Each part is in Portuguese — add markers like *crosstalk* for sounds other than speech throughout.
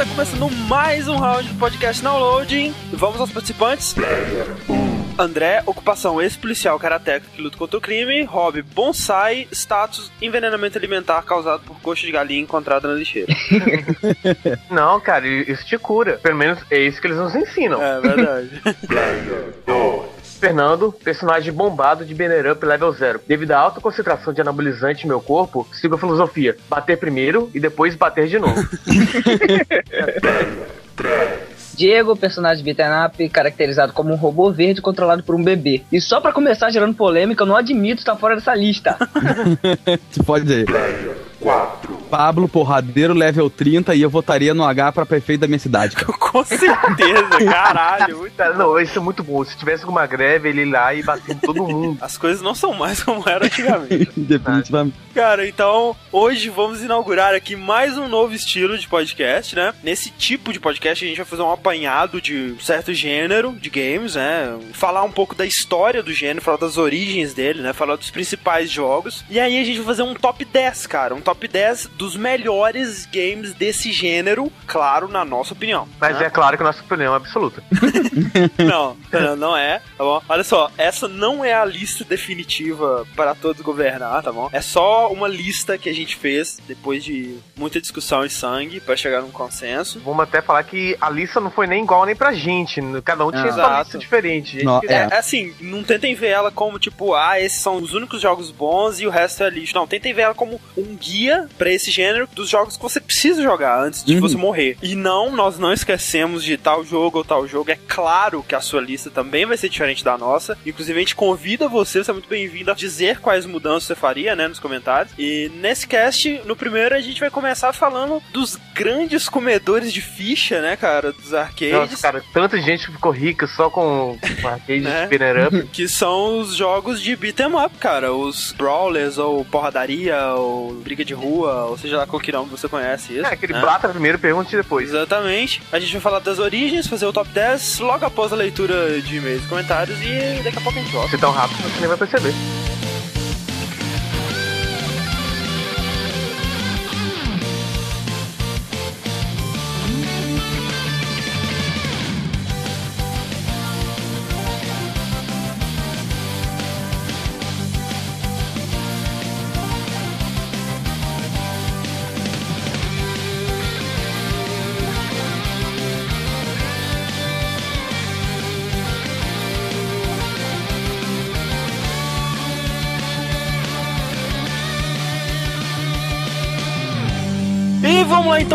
Está começando mais um round do podcast Downloading. Vamos aos participantes. André, ocupação ex-policial karateca que luta contra o crime. Hobby, bonsai. Status, envenenamento alimentar causado por coxa de galinha encontrada na lixeira. *laughs* Não, cara, isso te cura. Pelo menos é isso que eles nos ensinam. É verdade. Fernando, personagem bombado de Banner Up Level 0. Devido à alta concentração de anabolizante em meu corpo, sigo a filosofia: bater primeiro e depois bater de novo. *laughs* Diego, personagem beat'em up, caracterizado como um robô verde controlado por um bebê. E só pra começar gerando polêmica, eu não admito estar fora dessa lista. *laughs* Você pode ir. Pablo Porradeiro, level 30, e eu votaria no H pra prefeito da minha cidade. *laughs* Com certeza, caralho. Cara, *laughs* não, isso é muito bom. Se tivesse alguma greve, ele ir lá e bater em todo mundo. *laughs* As coisas não são mais como eram antigamente. Definitivamente. Cara, então hoje vamos inaugurar aqui mais um novo estilo de podcast, né? Nesse tipo de podcast a gente vai fazer um apanhado de um certo gênero de games, né? Falar um pouco da história do gênero, falar das origens dele, né? Falar dos principais jogos. E aí a gente vai fazer um top 10, cara. Um top 10 dos melhores games desse gênero, claro, na nossa opinião. Mas né? é claro que nossa opinião é absoluta. *laughs* não, não, é, tá bom? Olha só, essa não é a lista definitiva para todos governar, tá bom? É só uma lista que a gente fez depois de muita discussão e sangue para chegar num consenso. Vamos até falar que a lista não foi nem igual nem pra gente. Cada um tinha Exato. sua lista diferente. Não, É, É. é assim, não tentem ver ela como tipo, ah, esses são os únicos jogos bons e o resto é lixo. Não, tentem ver ela como um guia pra esse gênero dos jogos que você precisa jogar antes de Uhum. você morrer. E não, nós não esquecemos de tal jogo ou tal jogo. É claro que a sua lista também vai ser diferente da nossa. Inclusive, a gente convida você, você é muito bem-vindo a dizer quais mudanças você faria, né, nos comentários. E nesse cast, no primeiro, a gente vai começar falando dos grandes comedores de ficha, né, cara, dos arcades. Nossa, cara, tanta gente ficou rica só com com arcade Né? de banner up. *laughs* Que são os jogos de beat'em up, cara. Os brawlers, ou porradaria, ou briga de rua, ou seja lá qual que nome você conhece isso. É, aquele né? Blata primeiro, pergunte depois. Exatamente. A gente vai falar das origens, fazer o top 10 logo após a leitura de e-mails e comentários e daqui a pouco a gente volta. Se tão rápido, você nem vai perceber.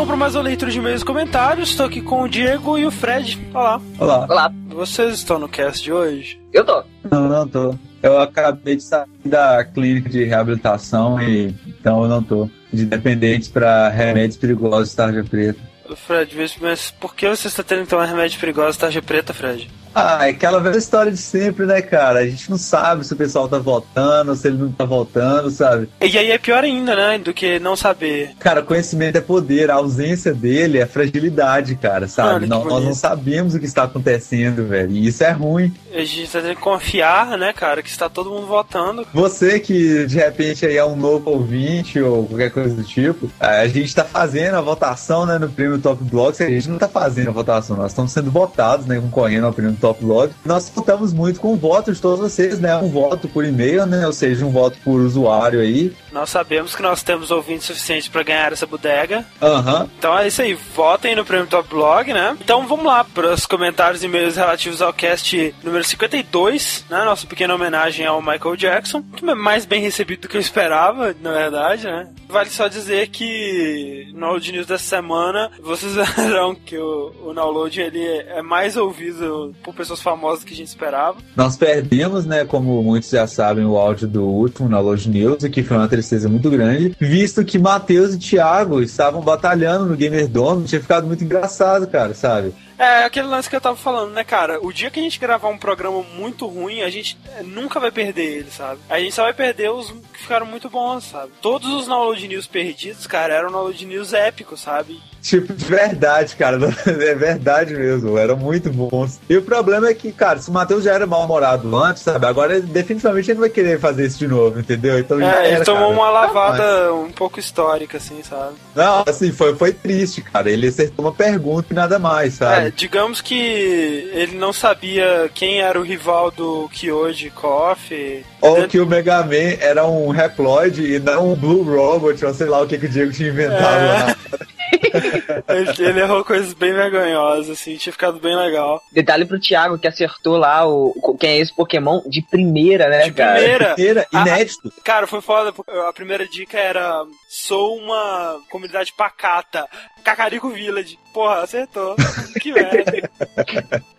Então para mais uma leitura de e-mails e comentários. Estou aqui com o Diego e o Fred. Olá. Olá. Olá, Vocês estão no cast de hoje? eu tô. Não, não tô. Eu acabei de sair da clínica de reabilitação e então eu não tô. De dependentes para remédios perigosos tarja preta. Fred, mas por que você está tendo então remédio perigoso tarja preta, Fred? Ah, é aquela velha história de sempre, né, cara? A gente não sabe se o pessoal tá votando, se ele não tá votando, sabe? E aí é pior ainda, né? Do que não saber. Cara, conhecimento é poder, a ausência dele é fragilidade, cara, sabe? Olha nós não sabemos o que está acontecendo, velho. E isso é ruim. A gente tá tendo que confiar, né, cara, que está todo mundo votando. Você que de repente aí é um novo ouvinte ou qualquer coisa do tipo, a gente tá fazendo a votação, né, no prêmio Top Blog. A gente não tá fazendo a votação, nós estamos sendo votados, né, concorrendo ao prêmio Top Blog. Nós contamos muito com o voto de todos vocês, né? Um voto por e-mail, né? Ou seja, um voto por usuário aí. Nós sabemos que nós temos ouvintes suficientes para ganhar essa bodega. Aham. Então é isso aí, votem no Prêmio Top Blog, né? Então vamos lá para os comentários e e-mails relativos ao cast número 52, né? Nossa pequena homenagem ao Michael Jackson, que é mais bem recebido do que eu esperava, na verdade, né? Vale só dizer que no Download News dessa semana, vocês *laughs* verão que o, o Download ele é mais ouvido por pessoas famosas que a gente esperava. Nós perdemos, né, como muitos já sabem, o áudio do último Download News, o que foi uma tristeza muito grande, visto que Matheus e Thiago estavam batalhando no Gamer Dome, tinha ficado muito engraçado, cara, sabe? É aquele lance que eu tava falando, né, cara? O dia que a gente gravar um programa muito ruim, a gente é, nunca vai perder ele, sabe? A gente só vai perder os que ficaram muito bons, sabe? Todos os download news perdidos, cara, eram download news épicos, sabe? Tipo, de verdade, cara. *laughs* É verdade mesmo. Eram muito bons. E o problema é que, cara, se o Matheus já era mal-humorado antes, sabe? Agora, definitivamente, ele não vai querer fazer isso de novo, entendeu? Então, É, era, ele tomou cara. uma lavada um pouco histórica, assim, sabe? Não, assim, foi, foi triste, cara. Ele acertou uma pergunta e nada mais, É, sabe? digamos que ele não sabia quem era o rival do Kyoji Koff. Ou que o Mega Man era um Reploid e não um Blue Robot, ou sei lá o que, que o Diego tinha inventado É. lá. *laughs* Ele, ele errou coisas bem vergonhosas, assim, tinha ficado bem legal. Detalhe pro Thiago que acertou lá o, quem é esse Pokémon de primeira, né, De cara? primeira, Ah, inédito. Cara, foi foda. porque A primeira dica era: sou uma comunidade pacata. Cacarico Village. Porra, acertou. *laughs* que merda.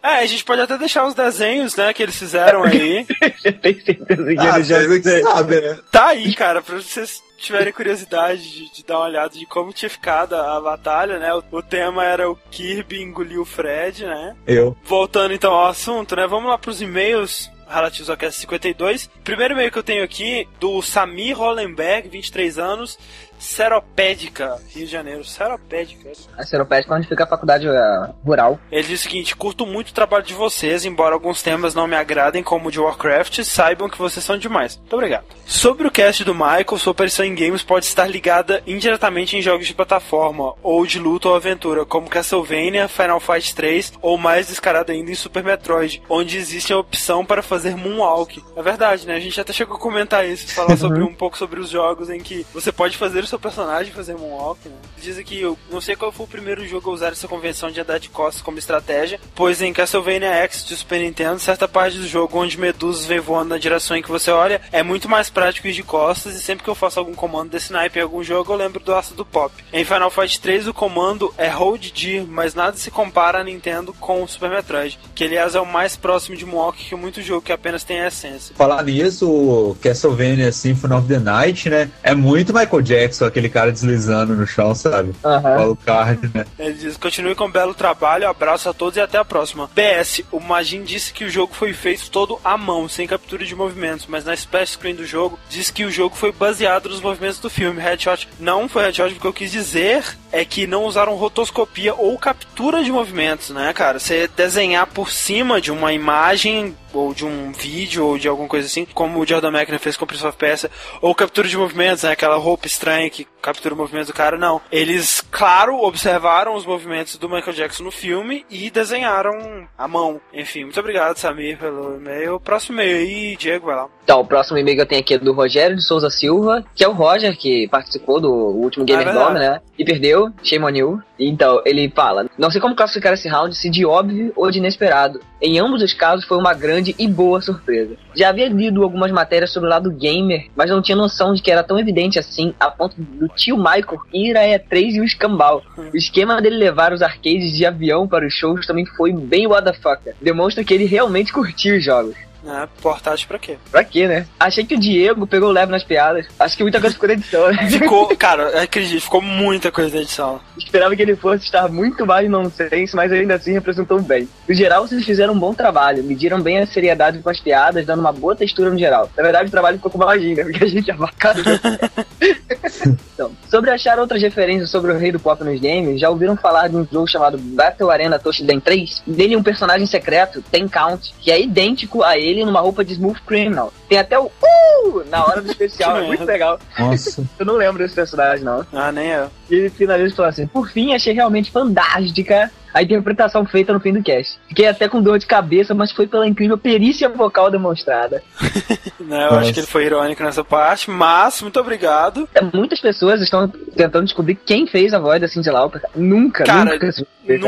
É, a gente pode até deixar os desenhos, né, que eles fizeram aí. *laughs* Tem certeza que Ah, ele já é sabem, né? Tá aí, cara, pra vocês tiverem curiosidade de, de dar uma olhada de como tinha ficado a, a batalha, né? O, o tema era o Kirby engoliu o Fred, né? Eu. Voltando então ao assunto, né? Vamos lá pros e-mails relativos ao Cast 52. Primeiro e-mail que eu tenho aqui, do Samir Hollenberg, 23 anos, Seropédica, Rio de Janeiro. Seropédica. A Seropédica onde fica a faculdade eh, rural. Ele diz o seguinte: curto muito o trabalho de vocês, embora alguns temas não me agradem, como o de Warcraft, saibam que vocês são demais. Muito obrigado. Sobre o cast do Michael, sua aparição em games pode estar ligada indiretamente em jogos de plataforma, ou de luta ou aventura, como Castlevania, Final Fight 3, ou mais descarado ainda em Super Metroid, onde existe a opção para fazer Moonwalk. É verdade, né? A gente até chegou a comentar isso, falar sobre um pouco sobre os jogos em que você pode fazer o seu personagem fazer Moonwalk, né? Dizem que eu não sei qual foi o primeiro jogo a usar essa convenção de andar de costas como estratégia, pois em Castlevania X de Super Nintendo, certa parte do jogo onde medusas vem voando na direção em que você olha, é muito mais prático ir de costas e sempre que eu faço algum comando desse naipe em algum jogo, eu lembro do aço do pop. Em Final Fight 3 o comando é Hold D, mas nada se compara a Nintendo com o Super Metroid, que aliás é o mais próximo de Moonwalk que muito jogo que apenas tem a essência. Falar nisso, Castlevania Symphony of the Night, né? É muito Michael Jackson, aquele cara deslizando no chão, sabe? Aham. Fala o card, né? Ele diz: continue com um belo trabalho, abraço a todos e até a próxima. PS, o Magin disse que o jogo foi feito todo à mão, sem captura de movimentos, mas na splash screen do jogo diz que o jogo foi baseado nos movimentos do filme. Headshot não foi headshot, porque eu quis dizer é que não usaram rotoscopia ou captura de movimentos, né, cara? Você desenhar por cima de uma imagem ou de um vídeo ou de alguma coisa assim, como o Jordan McNair fez com o Prince of Persia, ou captura de movimentos, né, aquela roupa estranha que captura o movimento do cara, não. Eles, claro, observaram os movimentos do Michael Jackson no filme e desenharam à mão. Enfim, muito obrigado, Samir, pelo e-mail. Próximo e-mail aí, Diego, vai lá. Então, o próximo e-mail que eu tenho aqui é do Rogério de Souza Silva, que é o Roger, que participou do último Gamer Ah, Dome, verdade. né? E perdeu, shame on you. Então, ele fala, não sei como classificar esse round, se de óbvio ou de inesperado. Em ambos os casos foi uma grande e boa surpresa. Já havia lido algumas matérias sobre o lado gamer, mas não tinha noção de que era tão evidente assim, a ponto do tio Michael ir a E3 e o escambau. O esquema dele levar os arcades de avião para os shows também foi bem what the fuck. Demonstra que ele realmente curtiu os jogos. É, portátil pra quê? Pra quê, né? Achei que o Diego pegou leve nas piadas. Acho que muita coisa ficou na edição, né? Ficou, *laughs* cara, acredito, ficou muita coisa na edição. Esperava que ele fosse estar muito mais nonsense, mas ainda assim representou bem. No geral, vocês fizeram um bom trabalho, mediram bem a seriedade com as piadas, dando uma boa textura no geral. Na verdade, o trabalho ficou com né? Porque a gente é bacana. *laughs* então, sobre achar outras referências sobre o rei do pop nos games, já ouviram falar de um jogo chamado Battle Arena Toshiden 3? Nele, um personagem secreto, Ten Count, que é idêntico a ele numa roupa de Smooth Criminal. Tem até o Uh! na hora do especial, é *laughs* muito legal. Nossa. *laughs* Eu não lembro desse personagem, não. Ah, nem eu. E ele finaliza falando assim: Por fim, achei realmente fantástica a interpretação feita no fim do cast. Fiquei até com dor de cabeça, mas foi pela incrível perícia vocal demonstrada. *laughs* Né, eu Nossa. acho que ele foi irônico nessa parte, mas muito obrigado. É, Muitas pessoas estão tentando descobrir quem fez a voz da Cindy Lauper. Nunca, Cara, nunca.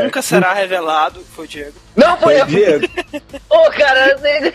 Nunca será revelado que foi o Diego. Não foi Foi eu! Diego. *laughs* Ô, cara, eu sei.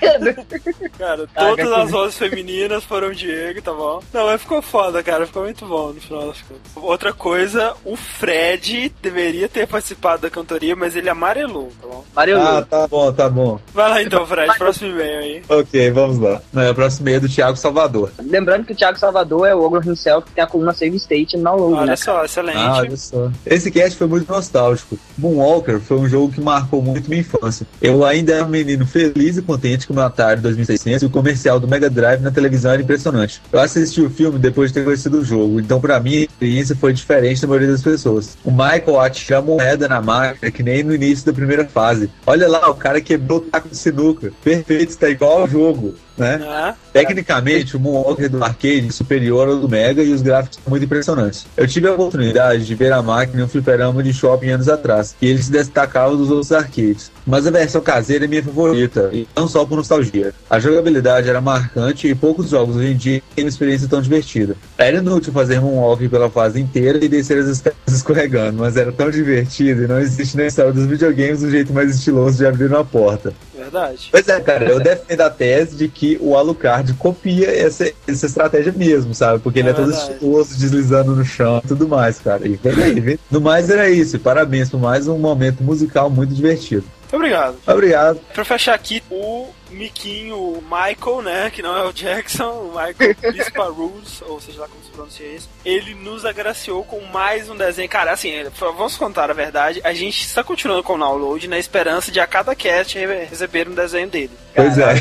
Cara, Ah, todas cara, as vozes femininas foram o Diego, tá bom? Não, mas ficou foda, cara. Ficou muito bom no final das contas. Outra coisa, o Fred deveria ter participado da cantoria, mas ele amarelou, tá bom? Mario Ah, tá bom, tá bom. Vai lá então, Fred, próximo e-mail aí. Ok, vamos lá. Não, é o próximo meio do Thiago Salvador. Lembrando que o Thiago Salvador é o Ogre himself que tem a coluna Save State no download, Olha né? só, excelente. Ah, olha só. Esse cast foi muito nostálgico. Moonwalker foi um jogo que marcou muito minha infância. Eu ainda era um menino feliz e contente com o meu Atari 2600 e o comercial do Mega Drive na televisão era impressionante. Eu assisti o filme depois de ter conhecido o jogo, então pra mim a experiência foi diferente da maioria das pessoas. O Michael atira a moeda na máquina que nem no início da primeira fase. Olha lá, o cara quebrou o taco de sinuca. Perfeito, está igual ao jogo. Né? Tecnicamente, o Moonwalker do arcade é superior ao do Mega e os gráficos são muito impressionantes. Eu tive a oportunidade de ver a máquina em um fliperama de shopping anos atrás, e ele se destacava dos outros arcades. Mas a versão caseira é minha favorita, e não só por nostalgia. A jogabilidade era marcante e poucos jogos hoje em dia têm uma experiência tão divertida. Era inútil fazer Moonwalker pela fase inteira e descer as escadas *laughs* escorregando, mas era tão divertido e não existe na história dos videogames um jeito mais estiloso de abrir uma porta. Verdade. Pois é, cara, eu defendo a tese de que o Alucard copia essa, essa estratégia mesmo, sabe? Porque ele É é, todo estiloso, deslizando no chão e tudo mais, cara. E vem aí, vem. No mais era isso. Parabéns por mais um momento musical muito divertido. Obrigado. Obrigado. Pra fechar aqui, o Miquinho, o Michael, né? Que não é o Jackson, o Michael *laughs* Pispa Rules, ou seja lá como se pronuncia isso. Ele nos agraciou com mais um desenho. Cara, assim, vamos contar a verdade. A gente está continuando com o download na esperança de a cada cast re- receber um desenho dele. Pois é.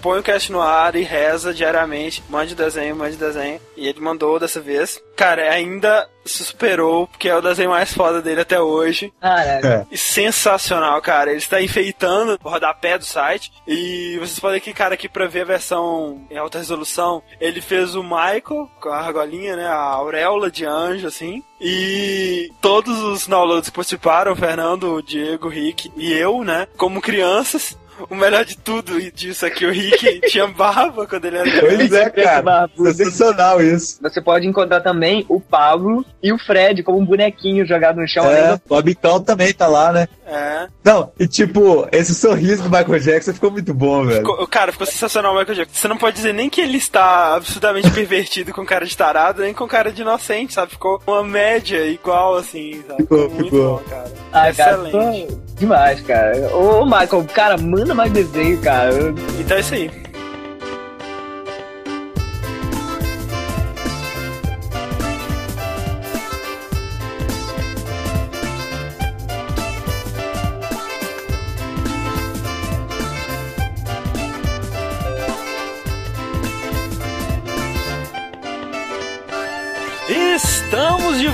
Põe o cast no ar e reza diariamente. Mande desenho, mande desenho. E ele mandou dessa vez. Cara, ainda se superou, porque é o desenho mais foda dele até hoje. Caralho. É. E sensacional, cara. Ele está enfeitando o rodapé do site. E vocês podem clicar aqui pra ver a versão em alta resolução. Ele fez o Michael com a argolinha, né? A auréola de anjo, assim. E todos os downloads que participaram, o Fernando, o Diego, o Rick e eu, né? Como crianças. O melhor de tudo disso é que o Rick *laughs* tinha barba quando ele era Pois é, cara. Sensacional isso. Você pode encontrar também o Pablo e o Fred como um bonequinho jogado no chão. É, o Abicão também tá lá, né? É. Não, e tipo, esse sorriso do Michael Jackson ficou muito bom, velho. Ficou- cara, ficou sensacional o Michael Jackson. Você não pode dizer nem que ele está absolutamente *laughs* pervertido com cara de tarado, nem com cara de inocente, sabe? Ficou uma média igual, assim, sabe? Ficou, muito ficou. bom, cara. Ah, cara, Excelente. ficou demais, cara. Ô, ô, Michael, cara, manda mais desenho, cara. Então é isso aí.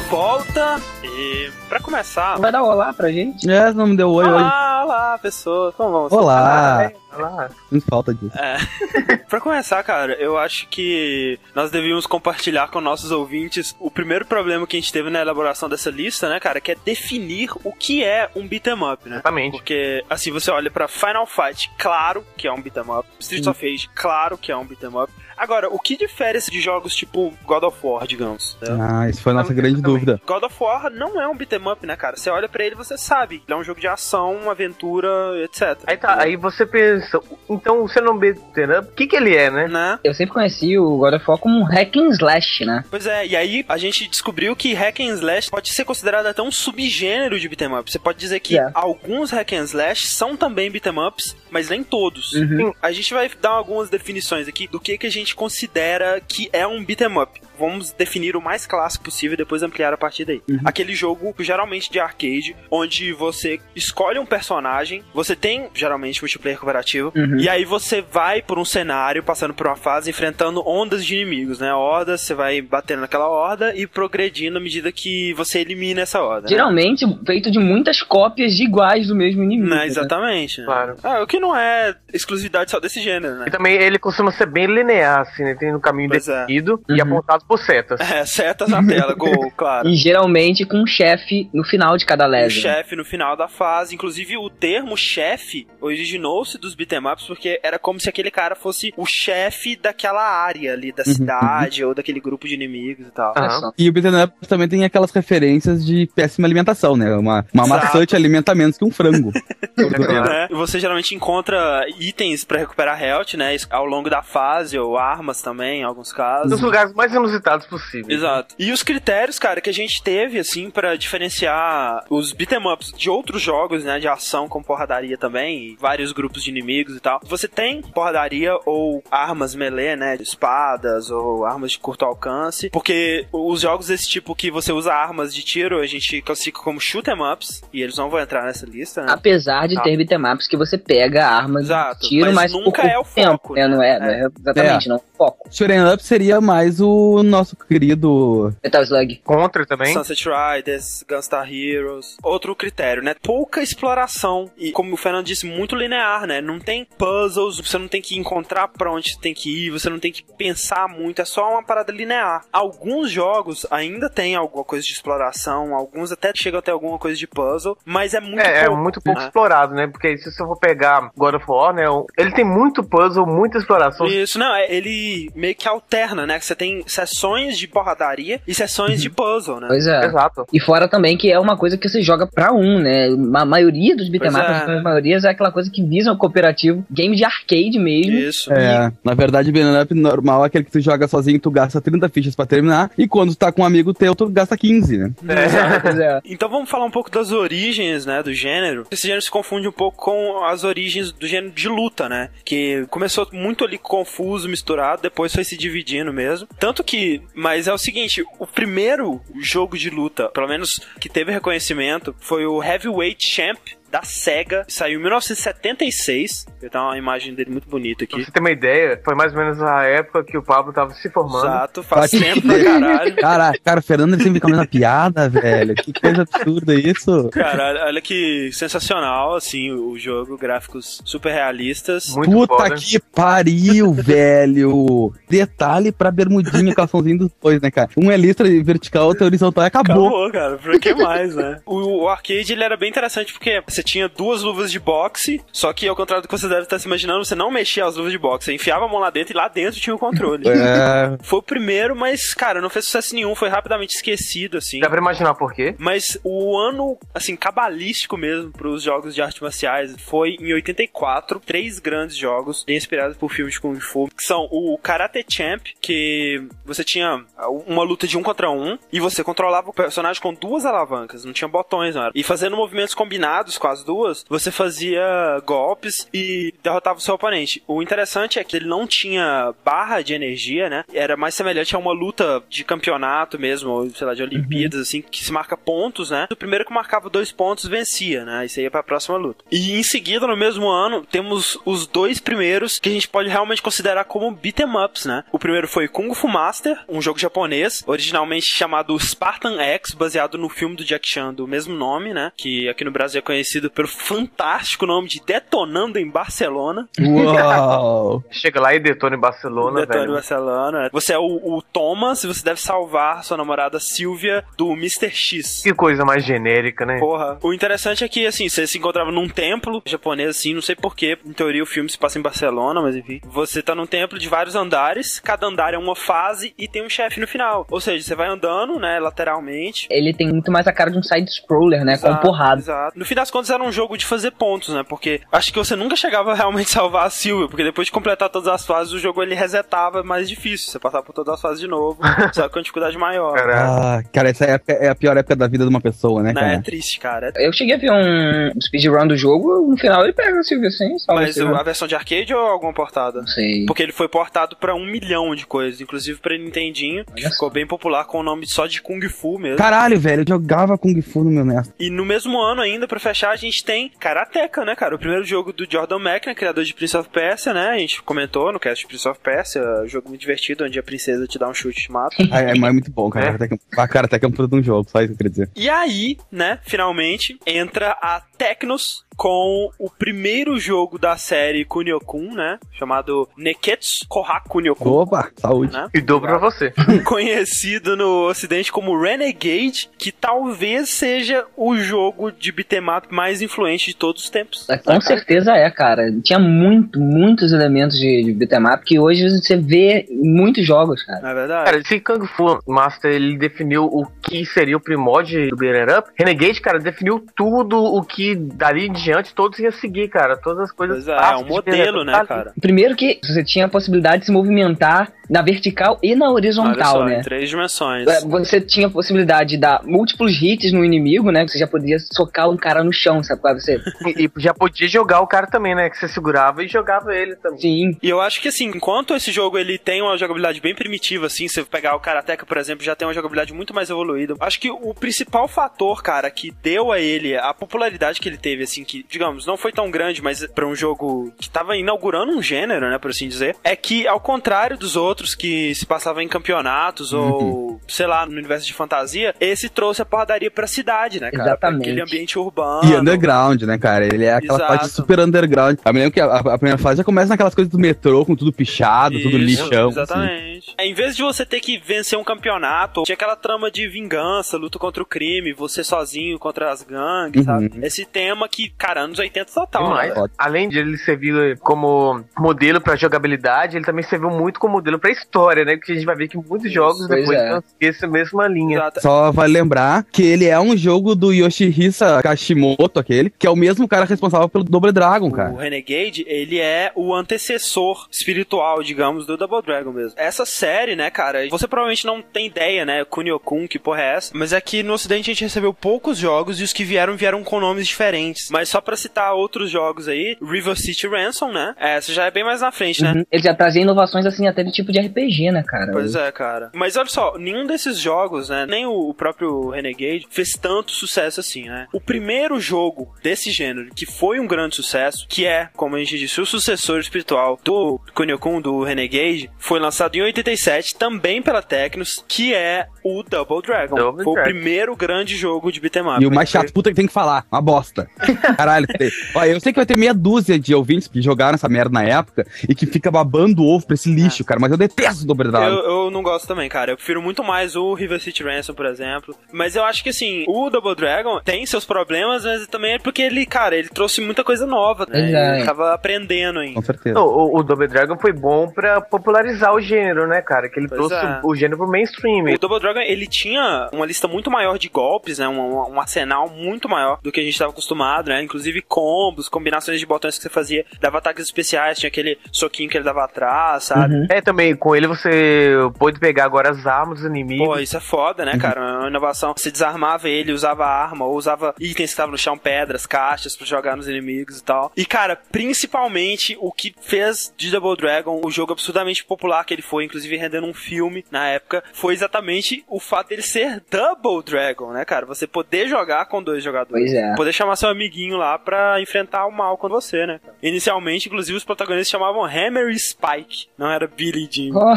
Volta e pra começar, Vai dar olá pra gente? É, não me deu oi hoje. olá, olá, pessoas, como vão? vocês? Olá. Olha lá. Não falta disso. É. *laughs* pra começar, cara, eu acho que nós devíamos compartilhar com nossos ouvintes o primeiro problema que a gente teve na elaboração dessa lista, né, cara, que é definir o que é um beat'em up, né? Exatamente. Porque, assim, você olha pra Final Fight, claro que é um beat'em up. Streets of Rage, claro que é um beat'em up. Agora, o que difere esse de jogos tipo God of War, digamos? né? Ah, isso foi a nossa grande Também. dúvida. God of War não é um beat'em up, né, cara? Você olha pra ele e você sabe. Ele é um jogo de ação, aventura, etc. Aí tá, aí você pensa, então você não beat'em up, o que que ele é, né? Né? Eu sempre conheci o God of War como um hack and slash, né? Pois é, e aí a gente descobriu que hack and slash pode ser considerado até um subgênero de beat'em up. Você pode dizer que É. alguns hack and slash são também beat'em ups, mas nem todos. Uhum. A gente vai dar algumas definições aqui do que, que a gente considera que é um beat'em up. Vamos definir o mais clássico possível e depois ampliar a partir daí. Aquele jogo, geralmente de arcade, onde você escolhe um personagem, você tem, geralmente, multiplayer cooperativo, Uhum. e aí você vai por um cenário, passando por uma fase, enfrentando ondas de inimigos, né? Hordas, você vai batendo naquela horda e progredindo à medida que você elimina essa horda. né? Geralmente feito de muitas cópias de iguais do mesmo inimigo. Né, né? exatamente. né? Claro. Ah, o que não é exclusividade só desse gênero, né? E também ele costuma ser bem linear, assim, né? Tem um caminho Pois é. definido e Uhum. apontado por setas. É, setas na tela, gol, *laughs* claro. E geralmente com um chefe no final de cada o level. chefe no final da fase. Inclusive, o termo chefe originou-se dos beat'em ups porque era como se aquele cara fosse o chefe daquela área ali, da cidade ou daquele grupo de inimigos e tal. Só. E o Beaten Up também tem aquelas referências de péssima alimentação, né? Uma, uma maçã te alimenta menos que um frango. *laughs* Né? E você geralmente encontra itens pra recuperar health, né? Ao longo da fase, ou armas também, em alguns casos. Nos lugares mais inusitados possíveis. Exato. E os critérios, cara, que a gente teve, assim, pra diferenciar os beat'em ups de outros jogos, né, de ação com porradaria também, e vários grupos de inimigos e tal. Você tem porradaria ou armas melee, né, de espadas ou armas de curto alcance, porque os jogos desse tipo que você usa armas de tiro, a gente classifica como shoot'em ups, e eles não vão entrar nessa lista, né? Apesar de Ah. ter beatemaps que você pega armas Exato, de tiro, mas mas, nunca por é o pouco tempo, foco, né? né? Não é, não é exatamente, não é o foco. Shoot'em Up seria mais o nosso querido. Metal Slug. Contra também. Sunset Riders, Gunstar Heroes. Outro critério, né? Pouca exploração. E como o Fernando disse, muito linear, né? Não tem puzzles, você não tem que encontrar pra onde você tem que ir, você não tem que pensar muito, é só uma parada linear. Alguns jogos ainda tem alguma coisa de exploração, alguns até chegam até alguma coisa de puzzle, mas é muito É, é pouco. muito pouco né? explorado, né? Porque se você for pegar God of War, né? Ele tem muito puzzle, muita exploração. Isso, não, é- ele meio que alterna, né? Que você tem sessões de porradaria e sessões de puzzle, né? Pois é. Exato. E fora também que é uma coisa que você joga pra um, né? A maioria dos Pois é. a maioria é aquela coisa que visa o cooperativo, game de arcade mesmo. Isso. É, na verdade, Banana Up normal é aquele que tu joga sozinho, tu gasta 30 fichas pra terminar, e quando tu tá com um amigo teu, tu gasta 15, né? *laughs* Pois é. Então vamos falar um pouco das origens, né, do gênero. Esse gênero se confunde um pouco com as origens do gênero de luta, né? Que começou muito ali confuso, misturado, depois foi se dividindo mesmo. Tanto que, mas é o seguinte, o primeiro jogo de luta, pelo menos que teve reconhecimento, foi o Heavyweight Champ da SEGA, saiu em 1976. Eu tenho uma imagem dele muito bonita Pra aqui. você ter uma ideia, foi mais ou menos a época que o Pablo tava se formando. Exato, faz Pode tempo pra crer. caralho. Cara, o Fernando ele sempre fica na piada, velho. Que coisa absurda isso. Cara, olha que sensacional, assim, o jogo, gráficos super realistas. Muito Puta foda. que pariu, *laughs* velho. Detalhe pra bermudinha, calçãozinho dos dois, né, cara? Um é listra vertical, outro é horizontal e acabou. Acabou, cara. Pra que mais, né? O, o arcade, ele era bem interessante porque você tinha duas luvas de boxe, só que ao contrário do que você deve estar se imaginando, você não mexia as luvas de boxe. Você enfiava a mão lá dentro e lá dentro tinha o controle. É, *laughs* Foi o primeiro, mas, cara, não fez sucesso nenhum. Foi rapidamente esquecido, assim. Dá pra imaginar por quê? Mas o ano, assim, cabalístico mesmo pros jogos de artes marciais foi em 84. Três grandes jogos, inspirados por filmes de Kung Fu, que são o Karate Champ, que você tinha uma luta de um contra um, e você controlava o personagem com duas alavancas, não tinha botões, não era? E fazendo movimentos combinados com as duas, você fazia golpes e derrotava o seu oponente. O interessante é que ele não tinha barra de energia, né? Era mais semelhante a uma luta de campeonato mesmo, ou sei lá, de Olimpíadas, assim, que se marca pontos, né? O primeiro que marcava dois pontos vencia, né? Isso aí ia pra próxima luta. E em seguida, no mesmo ano, temos os dois primeiros que a gente pode realmente considerar como beat'em ups, né? O primeiro foi Kung Fu Master, um jogo japonês, originalmente chamado Spartan X, baseado no filme do Jack Chan do mesmo nome, né? Que aqui no Brasil é conhecido pelo fantástico nome de Detonando em Barcelona. uau. *laughs* Chega lá e detona em Barcelona, Detone velho. Barcelona. Você é o, o Thomas e você deve salvar sua namorada Silvia do Mr. X. Que coisa mais genérica, né? Porra. O interessante é que, assim, você se encontrava num templo japonês, assim, não sei porquê. Em teoria, o filme se passa em Barcelona, mas enfim. Você tá num templo de vários andares. Cada andar é uma fase e tem um chefe no final. Ou seja, você vai andando, né, lateralmente. Ele tem muito mais a cara de um side-scroller, né? Com Exato, porrada. Exato. No fim das contas, era um jogo de fazer pontos, né? Porque acho que você nunca chegava *laughs* a realmente salvar a Silvia, porque depois de completar todas as fases, o jogo ele resetava mais difícil. Você passava por todas as fases de novo, *laughs* só com dificuldade maior. Ah, cara, essa época é a pior época da vida de uma pessoa, né, Né? É triste, cara. Eu cheguei a ver um speedrun do jogo, no final ele pega a Silvia assim, salva a Mas Silvia. o- a versão de arcade ou alguma portada? Não sei. Porque ele foi portado pra um milhão de coisas, inclusive pra Nintendinho, que ficou bem popular com o nome só de Kung Fu mesmo. Caralho, velho, eu jogava Kung Fu no meu Nest. E no mesmo ano ainda, pra fechar, a gente tem Karateka, né, cara? O primeiro jogo do Jordan Mechner, criador de Prince of Persia, né? A gente comentou no cast de Prince of Persia, um jogo muito divertido, onde a princesa te dá um chute e te mata. *laughs* Ah, é, é muito bom, cara. É? Karateka- A Karateka é um produto de um jogo, só isso que eu queria dizer. E aí, né, finalmente, entra a Tecnos com o primeiro jogo da série Kunio-kun, né? Chamado Neketsu Kohaku Kunio-kun. Opa, saúde. Né? E dobro pra você. *laughs* Conhecido no ocidente como Renegade, que talvez seja o jogo de beat'em up mais influente de todos os tempos. É, Com certeza é, cara. Tinha muito, muitos elementos de, de beat'em up que hoje você vê em muitos jogos, cara. É verdade? Cara, esse Kung Fu Master, ele definiu o que seria o primórdio do Beat'em Up. Renegade, cara, definiu tudo o que E dali em diante todos iam seguir, cara. Todas as coisas Pois é, é um de modelo, né, cara? Primeiro que você tinha a possibilidade de se movimentar na vertical e na Olha horizontal, só, né? em três dimensões. É, Você tinha a possibilidade de dar múltiplos hits no inimigo, né? Você já podia socar um cara no chão, sabe? é? Você, *laughs* E, e já podia jogar o cara também, né? Que você segurava e jogava ele também. sim, E eu acho que assim, enquanto esse jogo ele tem uma jogabilidade bem primitiva, assim, se você pegar o Karateka, por exemplo, já tem uma jogabilidade muito mais evoluída. Acho que o principal fator, cara, que deu a ele a popularidade que ele teve, assim, que, digamos, não foi tão grande, mas pra um jogo que tava inaugurando um gênero, né, por assim dizer, é que, ao contrário dos outros que se passavam em campeonatos ou, sei lá, no universo de fantasia, esse trouxe a porradaria pra cidade, né, cara? Pra Exatamente. Aquele ambiente urbano. E underground, né, cara? Ele é aquela Exato. parte super underground. Eu me lembro que a, a primeira fase já começa naquelas coisas do metrô, com tudo pichado, tudo Isso, lixão. assim. Exatamente. É, Em vez de você ter que vencer um campeonato, tinha aquela trama de vingança, luta contra o crime, você sozinho contra as gangues, Uhum. sabe? Esse tema que, cara, anos 80 total, né? Além de ele servir como modelo pra jogabilidade, ele também serviu muito como modelo pra história, né? Porque a gente vai ver que muitos jogos pois depois é. vão seguir essa mesma linha. Exato. Só vale lembrar que ele é um jogo do Yoshihisa Kashimoto, aquele, que é o mesmo cara responsável pelo Double Dragon, O cara. Renegade, ele é o antecessor espiritual, digamos, do Double Dragon mesmo. Essa série, né, cara, você provavelmente não tem ideia, né, Kunio-kun, que porra é essa, mas aqui no ocidente a gente recebeu poucos jogos e os que vieram, vieram com nomes diferentes. Mas só pra citar outros jogos aí, River City Ransom, né, essa já é bem mais na frente, né? uhum. ele já trazia inovações assim, até de tipo de RPG, né, cara? Pois é, cara. Mas olha só, nenhum desses jogos, né? Nem o próprio Renegade fez tanto sucesso assim, né? O primeiro jogo desse gênero que foi um grande sucesso, que é, como a gente disse, o sucessor espiritual do Kunio-kun, do Renegade, foi lançado em 87, também pela Tecnos, que é o Double Dragon. Double foi Dragon. o primeiro grande jogo de beat'em up. E o mais chato, puta que tem que falar, uma bosta. *laughs* Caralho. Olha, eu sei que vai ter meia dúzia de ouvintes que jogaram essa merda na época e que fica babando o ovo pra esse lixo, cara, mas eu detesto o Double Dragon. Eu, eu não gosto também, cara. Eu prefiro muito mais o River City Ransom, por exemplo. Mas eu acho que, assim, o Double Dragon tem seus problemas, mas também é porque ele, cara, ele trouxe muita coisa nova, né? Exato. Ele tava aprendendo ainda. Com certeza. Não, o, o Double Dragon foi bom pra popularizar o gênero, né, cara? Que ele Pois trouxe é. o gênero pro mainstream. O Double Dragon, ele tinha uma lista muito maior de golpes, né? Um, um- arsenal muito maior do que a gente estava acostumado, né? Inclusive combos, combinações de botões que você fazia, dava ataques especiais, tinha aquele soquinho que ele dava atrás, sabe? Uhum. É, também, com ele você pôde pegar agora as armas dos inimigos. Pô, isso é foda, né, cara? Uma inovação. Você desarmava ele, usava arma, ou usava itens que estavam no chão, pedras, caixas, pra jogar nos inimigos e tal. E, cara, principalmente o que fez de Double Dragon o jogo absurdamente popular que ele foi, inclusive rendendo um filme na época, foi exatamente o fato dele ser Double Dragon, né, cara? Você poder jogar com dois jogadores. Pois é. Poder chamar seu amiguinho lá pra enfrentar o mal com você, né? Inicialmente, inclusive, os protagonistas chamavam Hammer e Spike, não era Billy e Jim. Ó,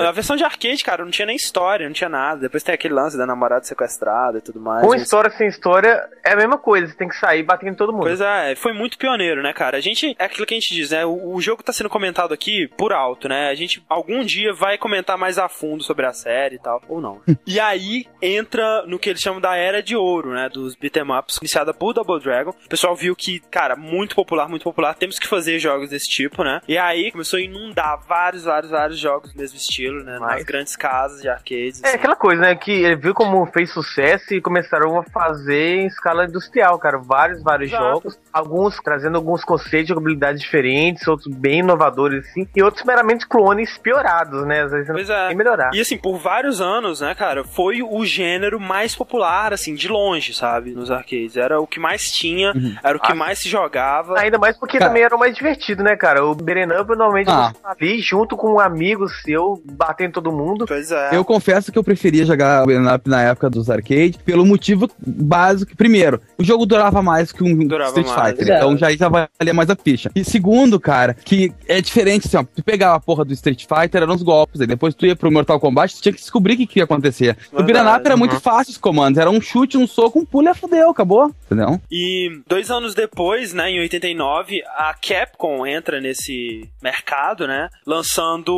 *laughs* A versão de arcade, cara, não tinha nem história, não tinha nada. Depois tem aquele lance da namorada sequestrada e tudo mais. Com Mas- história sem história, é a mesma coisa. Você tem que sair batendo em todo mundo. Pois é, foi muito pioneiro, né, cara? A gente, é aquilo que a gente diz, né? O, o jogo tá sendo comentado aqui por alto, né? A gente algum dia vai comentar mais a fundo sobre a série e tal, ou não. *laughs* e aí entra no que eles chamam da era de ouro, né? Dos beat'em ups, iniciada por Double Dragon. O pessoal viu que, cara, muito popular, muito popular, temos que fazer jogos desse tipo, né? E aí começou a inundar vários, vários, vários jogos do mesmo estilo, né? Nas Mas- grandes casas de arcades. É assim. aquela coisa, né? Que ele viu como fez sucesso e começaram a fazer em escala industrial, cara. Vários, vários Exato. jogos. Alguns trazendo alguns conceitos de jogabilidade diferentes, outros bem inovadores, assim. E outros meramente clones piorados, né? Às vezes Pois não é. melhorar. E assim, por vários anos, né, cara, foi o gênero mais popular, assim, de longe, sabe, nos arcades. Era o que mais tinha, era o que Ah. mais se jogava. Ainda mais porque Cara. também era o mais divertido, né, cara? O Up, normalmente, Ah. tá ali junto com um amigo seu, batendo todo mundo. Pois é. Eu confesso que eu preferia jogar o Beat'em Up na época dos arcades, pelo motivo básico que, primeiro, o jogo durava mais que um Durava Street mais, Fighter, é. então já, já valia mais a ficha. E segundo, cara, que é diferente, assim, ó, tu pegava a porra do Street Fighter, eram os golpes, aí depois tu ia pro Mortal Kombat, tu tinha que descobrir o que, que ia acontecer. O Verdade, Beat'em Up era muito uhum. fácil os comandos, era um chute, um soco, um pulo e fudeu, acabou, entendeu? E dois anos depois, né, em 89, a Capcom entra nesse mercado, né, lançando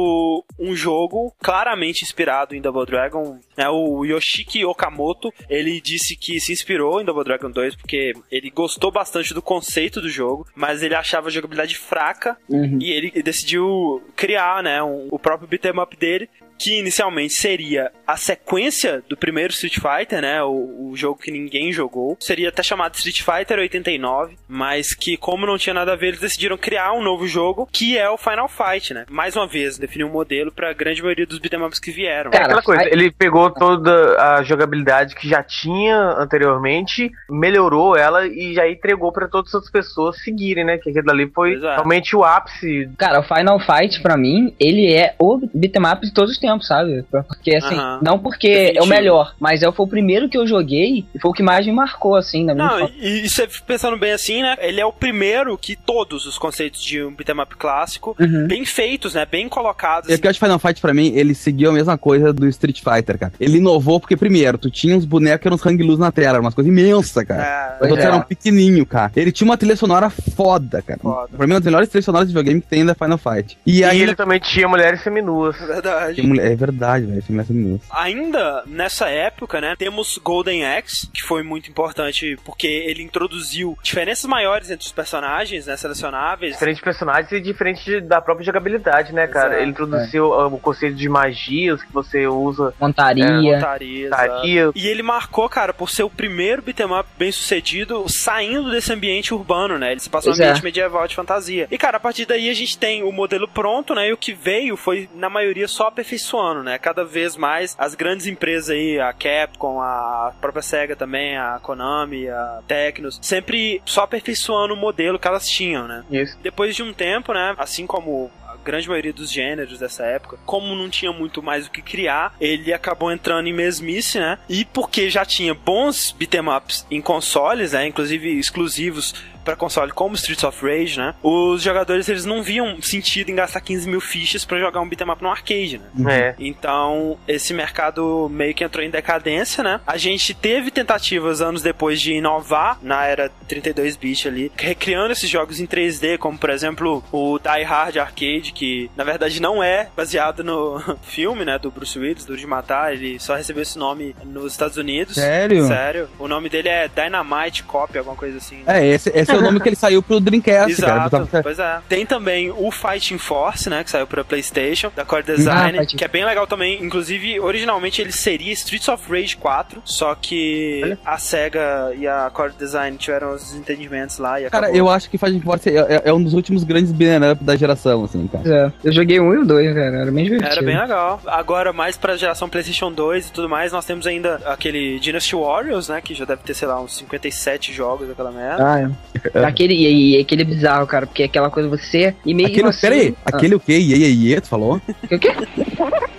um jogo claramente inspirado em Double Dragon. Né, o Yoshiki Okamoto, ele disse que se inspirou em Double Dragon 2 porque ele gostou bastante do conceito do jogo, mas ele achava a jogabilidade fraca uhum. e ele decidiu criar, né, um- o próprio beat'em up dele, que inicialmente seria a sequência do primeiro Street Fighter, né? O, o jogo que ninguém jogou. Seria até chamado Street Fighter 89, mas que, como não tinha nada a ver, eles decidiram criar um novo jogo, que é o Final Fight, né? Mais uma vez, definiu um modelo pra grande maioria dos beat'em ups que vieram. É aquela coisa, ele pegou toda a jogabilidade que já tinha anteriormente, melhorou ela e já entregou pra todas as pessoas seguirem, né? Que aquilo ali foi é. realmente o ápice. Cara, o Final Fight, pra mim, ele é o beat'em up de todos os tempos, sabe? Porque, assim, Não porque Definitivo. é o melhor, mas é, foi o primeiro que eu joguei e foi o que mais me marcou, assim, na minha Não, infância. e, e você pensando bem assim, né? Ele é o primeiro que todos os conceitos de um beat'em up clássico, Uhum. bem feitos, né? Bem colocados. E o pior de Final Fight pra mim, ele seguiu a mesma coisa do Street Fighter, cara. Ele inovou porque, primeiro, tu tinha uns bonecos que eram uns hang loose na tela, eram umas coisas imensas, cara. É, Os outros é. eram pequenininho, cara. Ele tinha uma trilha sonora foda, cara. Foda. Pra mim, uma das melhores trilhas sonoras de videogame que tem ainda é Final Fight. E, E aí ele também tinha mulheres seminuas. é verdade. É verdade, velho. É minutos. Ainda nessa época, né, temos Golden Axe, que foi muito importante porque ele introduziu diferenças maiores entre os personagens, né, selecionáveis. Diferentes personagens e diferente de- da própria jogabilidade, né, cara? Exato. Ele introduziu ah, o conceito de magias que você usa. Montaria. Montaria, exato. Montaria. E ele marcou, cara, por ser o primeiro beat'em up bem sucedido, saindo desse ambiente urbano, né? Ele se passou no Pois é. ambiente medieval de fantasia. E, cara, a partir daí a gente tem o modelo pronto, né? E o que veio foi, na maioria, só aperfeiçoando, né? Cada vez mais as grandes empresas aí, a Capcom, a própria SEGA também, a Konami, a Tecnos, sempre só aperfeiçoando o modelo que elas tinham, né? Isso. Depois de um tempo, né, assim como a grande maioria dos gêneros dessa época, como não tinha muito mais o que criar, ele acabou entrando em mesmice, né? E porque já tinha bons beat'em ups em consoles, né, inclusive exclusivos para console como Streets of Rage, né? Os jogadores eles não viam sentido em gastar 15 mil fichas para jogar um beat'em up no arcade, né? É. Então, esse mercado meio que entrou em decadência, né? A gente teve tentativas anos depois de inovar na era 32-bit ali, recriando esses jogos em 3D, como por exemplo o Die Hard Arcade, que na verdade não é baseado no *laughs* filme, né, do Bruce Willis, do de Matar, ele só recebeu esse nome nos Estados Unidos. Sério? Sério. O nome dele é Dynamite Copy, alguma coisa assim. né? É, esse, esse é o nome que ele saiu pro Dreamcast, Exato, cara. Botava- pois é. Tem também o Fighting Force, né, que saiu pra Playstation, da Core Design, Ah, que é bem legal também. Inclusive, originalmente ele seria Streets of Rage 4, só que Olha. a SEGA e a Core Design tiveram os entendimentos lá e Cara, acabou. eu acho que Fighting Force é, é- é um dos últimos grandes banner up da geração, assim, cara. É, eu joguei um e o dois, cara. Era bem divertido. Era bem legal. Agora, mais pra geração PlayStation 2 e tudo mais, nós temos ainda aquele Dynasty Warriors, né? Que já deve ter, sei lá, uns 57 jogos daquela merda. Ah, é. Aquele, e, e aquele bizarro, cara, porque aquela coisa você. E meio Aquele, assim, peraí, Ah, aquele o quê? Iê, iê, iê, tu falou? O quê? *laughs*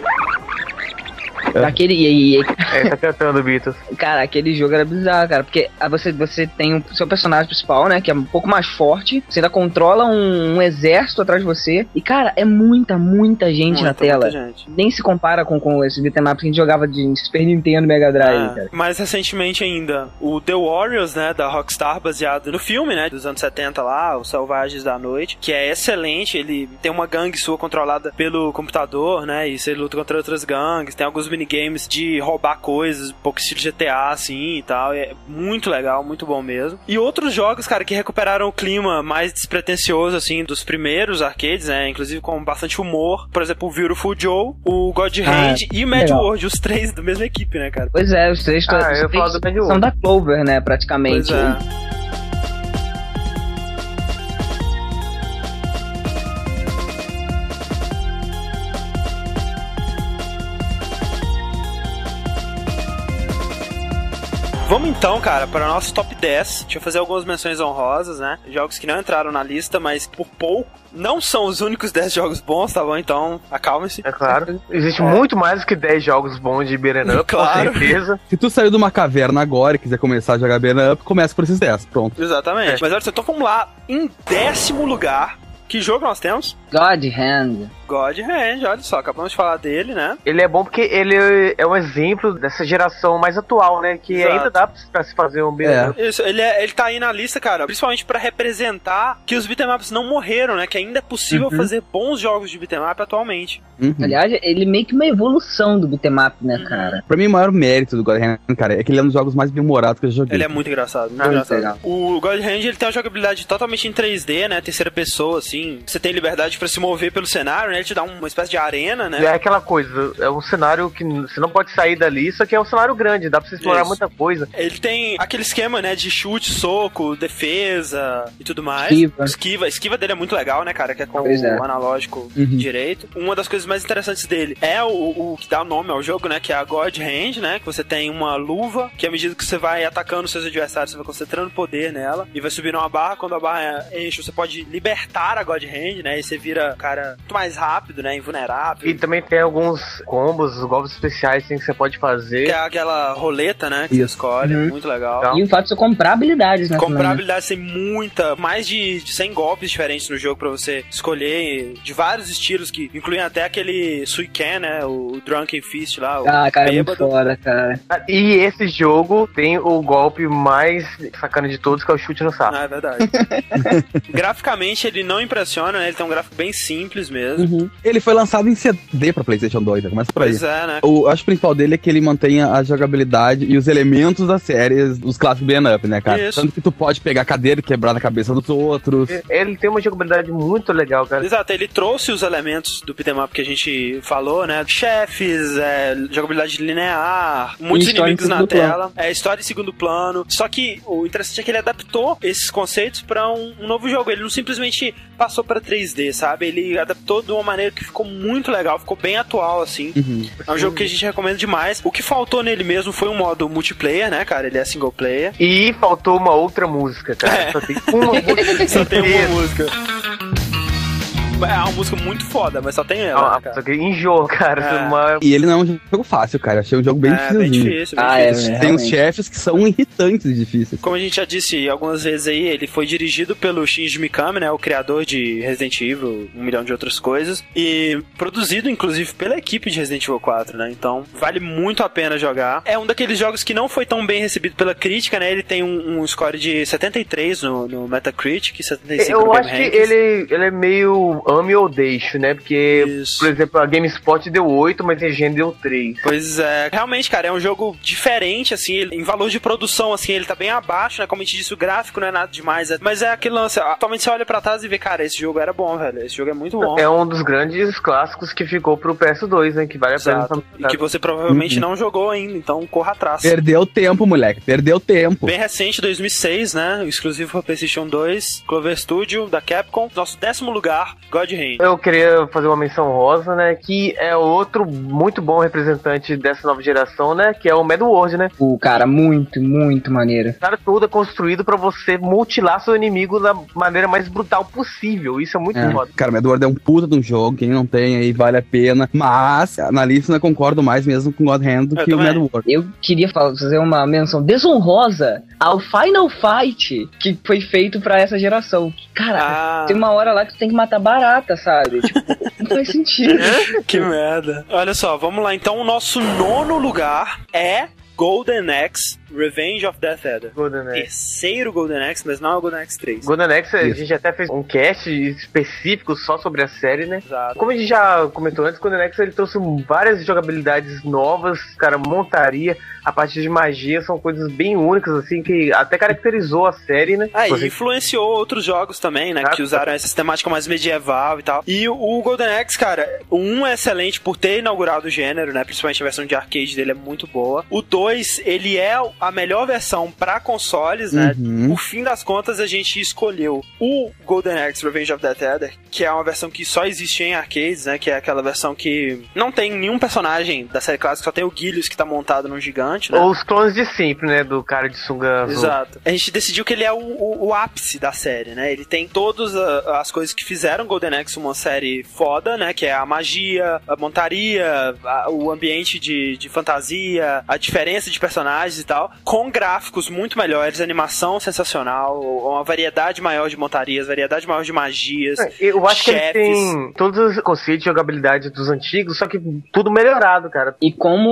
Aquele, e, e, É, tá cantando Beatles. *laughs* cara, aquele jogo era bizarro, cara, porque ah, você, você tem o seu personagem principal, né, que é um pouco mais forte, você ainda controla um, um exército atrás de você, e, cara, é muita, muita gente na Muita, tela. muita gente. Nem se compara com, com esse beat'em up que a gente jogava de Super Nintendo Mega Drive, Ah, cara. mais recentemente ainda, o The Warriors, né, da Rockstar, baseado no filme, né, dos anos 70 lá, Os Selvagens da Noite, que é excelente, ele tem uma gangue sua controlada pelo computador, né, e você luta contra outras gangues, tem alguns minigames de roubar coisas, um pouco estilo GTA, assim, e tal, é muito legal, muito bom mesmo. E outros jogos, cara, que recuperaram o clima mais despretensioso, assim, dos primeiros arcades, né, inclusive com bastante humor, por exemplo, o Beautiful Joe, o God Ah, Hand e o Mad legal. World, os três da mesma equipe, né, cara. Pois é, os três, Ah, os três Mad são World. da Clover, né, praticamente. Pois é. Vamos então, cara, para o nosso top 10. Deixa eu fazer algumas menções honrosas, né? Jogos que não entraram na lista, mas por pouco. Não são os únicos 10 jogos bons, tá bom? Então, acalme-se. É claro. *laughs* Existe muito mais do que 10 jogos bons de beat'em up, Claro. com certeza. Se tu saiu de uma caverna agora e quiser começar a jogar banner up, começa por esses 10, pronto. Exatamente. Mas olha só, então vamos lá. Em décimo lugar, que jogo nós temos? God Hand. God Hand, olha só, acabamos de falar dele, né? Ele é bom porque ele é um exemplo dessa geração mais atual, né? Que Exato. ainda dá pra se fazer um beat'em É. Isso, ele, é, ele tá aí na lista, cara, principalmente pra representar que os beat'em ups não morreram, né? Que ainda é possível Uhum. fazer bons jogos de beat'em up atualmente. Uhum. Aliás, ele meio que uma evolução do beat'em up, né, cara? Pra mim, o maior mérito do God Hand, cara, é que ele é um dos jogos mais bem-humorados que eu já joguei. Ele é muito engraçado, muito Ah, engraçado. O God Hand, ele tem uma jogabilidade totalmente em 3D, né? Terceira pessoa, assim. Você tem liberdade pra se mover pelo cenário, né? Ele te dá uma espécie de arena, né? É aquela coisa, é um cenário que você não pode sair dali, só que é um cenário grande, dá pra você explorar Isso. muita coisa. Ele tem aquele esquema, né, de chute, soco, defesa e tudo mais. Esquiva. Esquiva. A esquiva dele é muito legal, né, cara? Que é com Pois o é. analógico Uhum. direito. Uma das coisas mais interessantes dele é o, o que dá o nome ao jogo, né? Que é a God Hand, né? Que você tem uma luva, que à medida que você vai atacando seus adversários, você vai concentrando poder nela e vai subindo uma barra. Quando a barra enche, você pode libertar a God Hand, né? E você vira, cara, muito mais rápido, né? Invulnerável. E também tem alguns combos, golpes especiais assim, que você pode Que fazer. é aquela roleta, né? Que você Isso. escolhe. Uhum. Muito legal. Legal. E o fato de você comprar habilidades, né? Comprar habilidades tem muita, mais de, de 100 golpes diferentes no jogo pra você escolher, de vários estilos, que incluem até aquele Suiken, né? O Drunken Fist lá. o Ah, cara, é muito bêbado. foda, cara. E esse jogo tem o golpe mais sacana de todos, que é o chute no saco. Ah, é verdade. *laughs* Graficamente ele não impressiona, né? Ele tem um gráfico bem simples mesmo. Uhum. Ele foi lançado em CD pra PlayStation 2, né? começa por aí. Pois é, né? O, acho que o principal dele é que ele mantenha a jogabilidade e os elementos da série, os clássicos beat up, né, cara? Isso. Tanto que tu pode pegar a cadeira e quebrar na cabeça dos outros. Ele tem uma jogabilidade muito legal, cara. Exato, ele trouxe os elementos do beat'em up que a gente falou, né? Chefes, é, jogabilidade linear, muitos inimigos na segundo plano. tela, é, história em segundo plano. Só que o interessante é que ele adaptou esses conceitos pra um, um novo jogo. Ele não simplesmente passou pra 3D, sabe? Ele adaptou de uma maneira que ficou muito legal, ficou bem atual, assim. Uhum. É um jogo que a gente recomenda demais. O que faltou nele mesmo foi um modo multiplayer, né, cara? Ele é single player. E faltou uma outra música, cara. É. Só tem uma *laughs* música. Só tem uma música. É uma música muito foda, mas só tem ela, Ah, né, cara? Só que enjoa, cara. É. Uma- E ele não é um jogo fácil, cara. Eu achei um jogo bem é, bem difícil, bem Ah, é, difícil. né? Tem uns chefes que são irritantes e difíceis. Como a gente já disse algumas vezes aí, ele foi dirigido pelo Shinji Mikami, né, o criador de Resident Evil, um milhão de outras coisas, e produzido inclusive pela equipe de Resident Evil 4, né? Então, vale muito a pena jogar. É um daqueles jogos que não foi tão bem recebido pela crítica, né? Ele tem um, um score de 73 no, no Metacritic, 75 no Eu Game acho que ele, ele é meio ame ou deixo, né? Porque, Isso. por exemplo, a GameSpot deu 8, mas a IGN deu 3. Pois é, realmente, cara, é um jogo diferente, assim, em valor de produção, assim, ele tá bem abaixo, né? Como a gente disse, o gráfico não é nada demais, é- mas é aquele lance, atualmente você olha pra trás e vê, cara, esse jogo era bom, velho, esse jogo é muito bom. É um dos grandes clássicos que ficou pro PS2, né? Que vale a pena. Exato. E que você provavelmente não jogou ainda, então corra atrás. Perdeu tempo, moleque. Perdeu tempo. Bem recente, 2006, né? Exclusivo pra PlayStation 2, Clover Studio, da Capcom. Nosso décimo lugar, God Hand. Eu queria fazer uma menção rosa, né? Que é outro muito bom representante dessa nova geração, né? Que é o Mad World, né? O cara, muito, muito maneiro. O cara todo é construído pra você mutilar seu inimigo da maneira mais brutal possível. Isso é muito É. foda. Cara, o Edward é um puta de um jogo, quem não tem aí vale a pena. Mas, na lista eu concordo mais mesmo com God Hand do Eu que o também. Mad World. Eu queria fa- fazer uma menção desonrosa ao Final Fight que foi feito pra essa geração. Cara, Ah, tem uma hora lá que tu tem que matar barata, sabe? Tipo, não faz sentido. *laughs* que merda. Olha só, vamos lá. Então, o nosso nono lugar é Golden Axe Revenge of Death Adder. Golden Axe. Terceiro Golden Axe, mas não é o Golden Axe 3. Golden Axe, a gente até fez um cast específico só sobre a série, né? Exato. Como a gente já comentou antes, Golden Axe ele trouxe várias jogabilidades novas, cara, montaria, a partir de magia, são coisas bem únicas, assim, que até caracterizou a série, né? Ah, e influenciou outros jogos também, né? Ah, Que usaram essa temática mais medieval e tal. E o- o Golden Axe, cara, o 1 é excelente por ter inaugurado o gênero, né? Principalmente a versão de arcade dele é muito boa. O 2, ele é a melhor versão pra consoles, né? Uhum. Por fim das contas, a gente escolheu o Golden Axe Revenge of Death Adder, que é uma versão que só existe em arcades, né? Que é aquela versão que não tem nenhum personagem da série clássica, só tem o Guilius que tá montado num gigante, né? Ou os clones de sempre, né? Do cara de sunga azul. Exato. A gente decidiu que ele é o, o- o ápice da série, né? Ele tem todas a- as coisas que fizeram Golden Axe uma série foda, né? Que é a magia, a montaria, a- o ambiente de, de fantasia, a diferença de personagens e tal, com gráficos muito melhores, animação sensacional, uma variedade maior de montarias, variedade maior de magias. É, Eu acho que ele chefes. tem todos os conceitos de jogabilidade dos antigos, só que tudo melhorado, cara. E como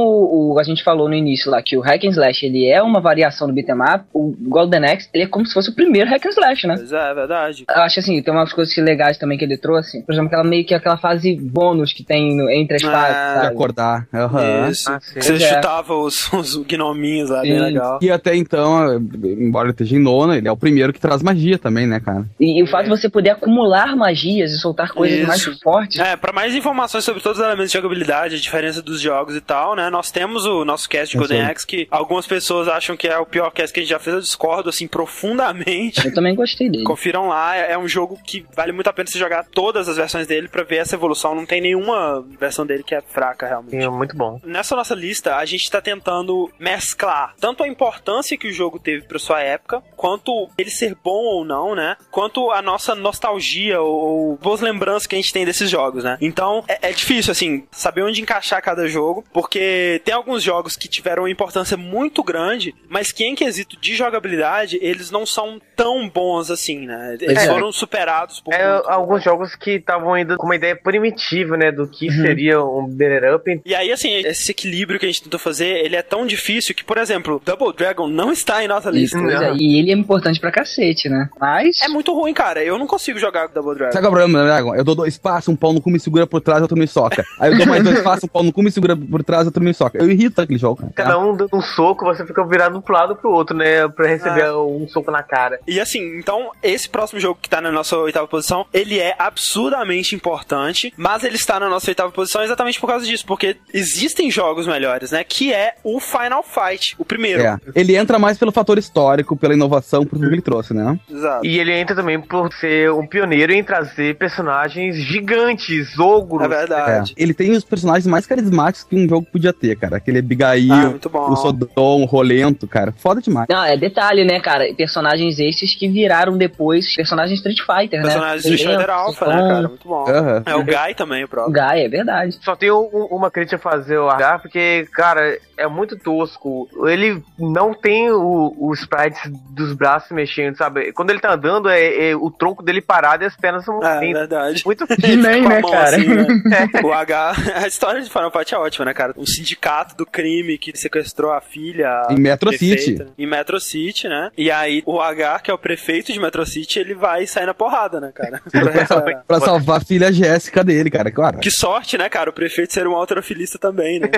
o, a gente falou no início lá, que o Hack and Slash ele é uma variação do beat'em up, o Golden Axe ele é como se fosse o primeiro Hack and Slash, né? Pois é, é verdade. Eu acho assim, tem umas coisas legais também que ele trouxe. Por exemplo, aquela meio que aquela fase bônus que tem no- entre as Ah, fases, De sabe? acordar. Aham. Isso. Ah. Que você é. chutava os, os gnominhos lá Sim. dentro legal. E até então, embora ele esteja em nona, ele é o primeiro que traz magia também, né, cara? E, e o fato de você poder acumular magias e soltar coisas Isso. mais fortes. É, pra mais informações sobre todos os elementos de jogabilidade, a diferença dos jogos e tal, né? Nós temos o nosso cast de Golden. Axe, que algumas pessoas acham que é o pior cast que a gente já fez. Eu discordo, assim, profundamente. Eu também gostei dele. Confiram lá, é é um jogo que vale muito a pena você jogar todas as versões dele pra ver essa evolução. Não tem nenhuma versão dele que é fraca, realmente. Sim, é muito bom. Nessa nossa lista, a gente tá tentando mesclar tanto a importância que o jogo teve pra sua época, quanto ele ser bom ou não, né? Quanto a nossa nostalgia ou, ou boas lembranças que a gente tem desses jogos, né? Então, é, é difícil, assim, saber onde encaixar cada jogo, porque tem alguns jogos que tiveram uma importância muito grande, mas que em quesito de jogabilidade, eles não são tão bons assim, né? Eles É. foram superados por É, muito. alguns jogos que estavam ainda com uma ideia primitiva, né, do que seria um better up. E aí, assim, esse equilíbrio que a gente tentou fazer, ele é tão difícil que, por exemplo, Double Dragon não está em nossa lista. Pois é, e ele é importante pra cacete, né? Mas. É muito ruim, cara. Eu não consigo jogar Double Dragon. Sabe qual é o problema, Dragon? Eu dou dois passos, um pau no cu me segura por trás, outro me soca. Aí eu dou mais dois *laughs* passos, um pau no cu me segura por trás, outro me soca. Eu irrito aquele jogo, cara. Cada um dando um soco, você fica virado pro lado pro outro, né, pra receber Ah. um soco na cara. E assim, então, esse próximo jogo que tá na nossa oitava posição, ele é absurdamente importante, mas ele está na nossa oitava posição exatamente por causa disso, porque existem jogos melhores, né? Que é o Final Fight, o primeiro. É. Ele entra mais pelo fator histórico, pela inovação, por tudo que ele trouxe, né? Exato. E ele entra também por ser um pioneiro em trazer personagens gigantes, ogros. É verdade. É. Ele tem os personagens mais carismáticos que um jogo podia ter, cara. Aquele Abigail, Ah, o Sodom, o Rolento, cara. Foda demais. Não, é detalhe, né, cara? Personagens esses que viraram depois personagens Street Fighter, né? Personagem do Street Fighter Alpha, né, Sodom, cara? Muito bom. Aham. É o Guy também, o O próprio. Gaia, é verdade. Só tenho um- uma crítica a fazer ao H, porque, cara, é muito tosco. Ele não tem o, o sprite dos braços mexendo, sabe? Quando ele tá andando, é, é o tronco dele parado e as pernas são É, movendo. verdade. Muito Nem, *laughs* Com a né, mão cara? assim, né? *laughs* O H. A história de Final Fight é ótima, né, cara? Um sindicato do crime que sequestrou a filha. Em Metro prefeita, City. Em Metro City, né? E aí o H, que é o prefeito de Metro City, ele vai sair na porrada, né, cara? *laughs* Pra- Pra salvar a filha Jéssica dele, cara. Claro. Que sorte, né, cara? O prefeito ser um alterofilista também, né?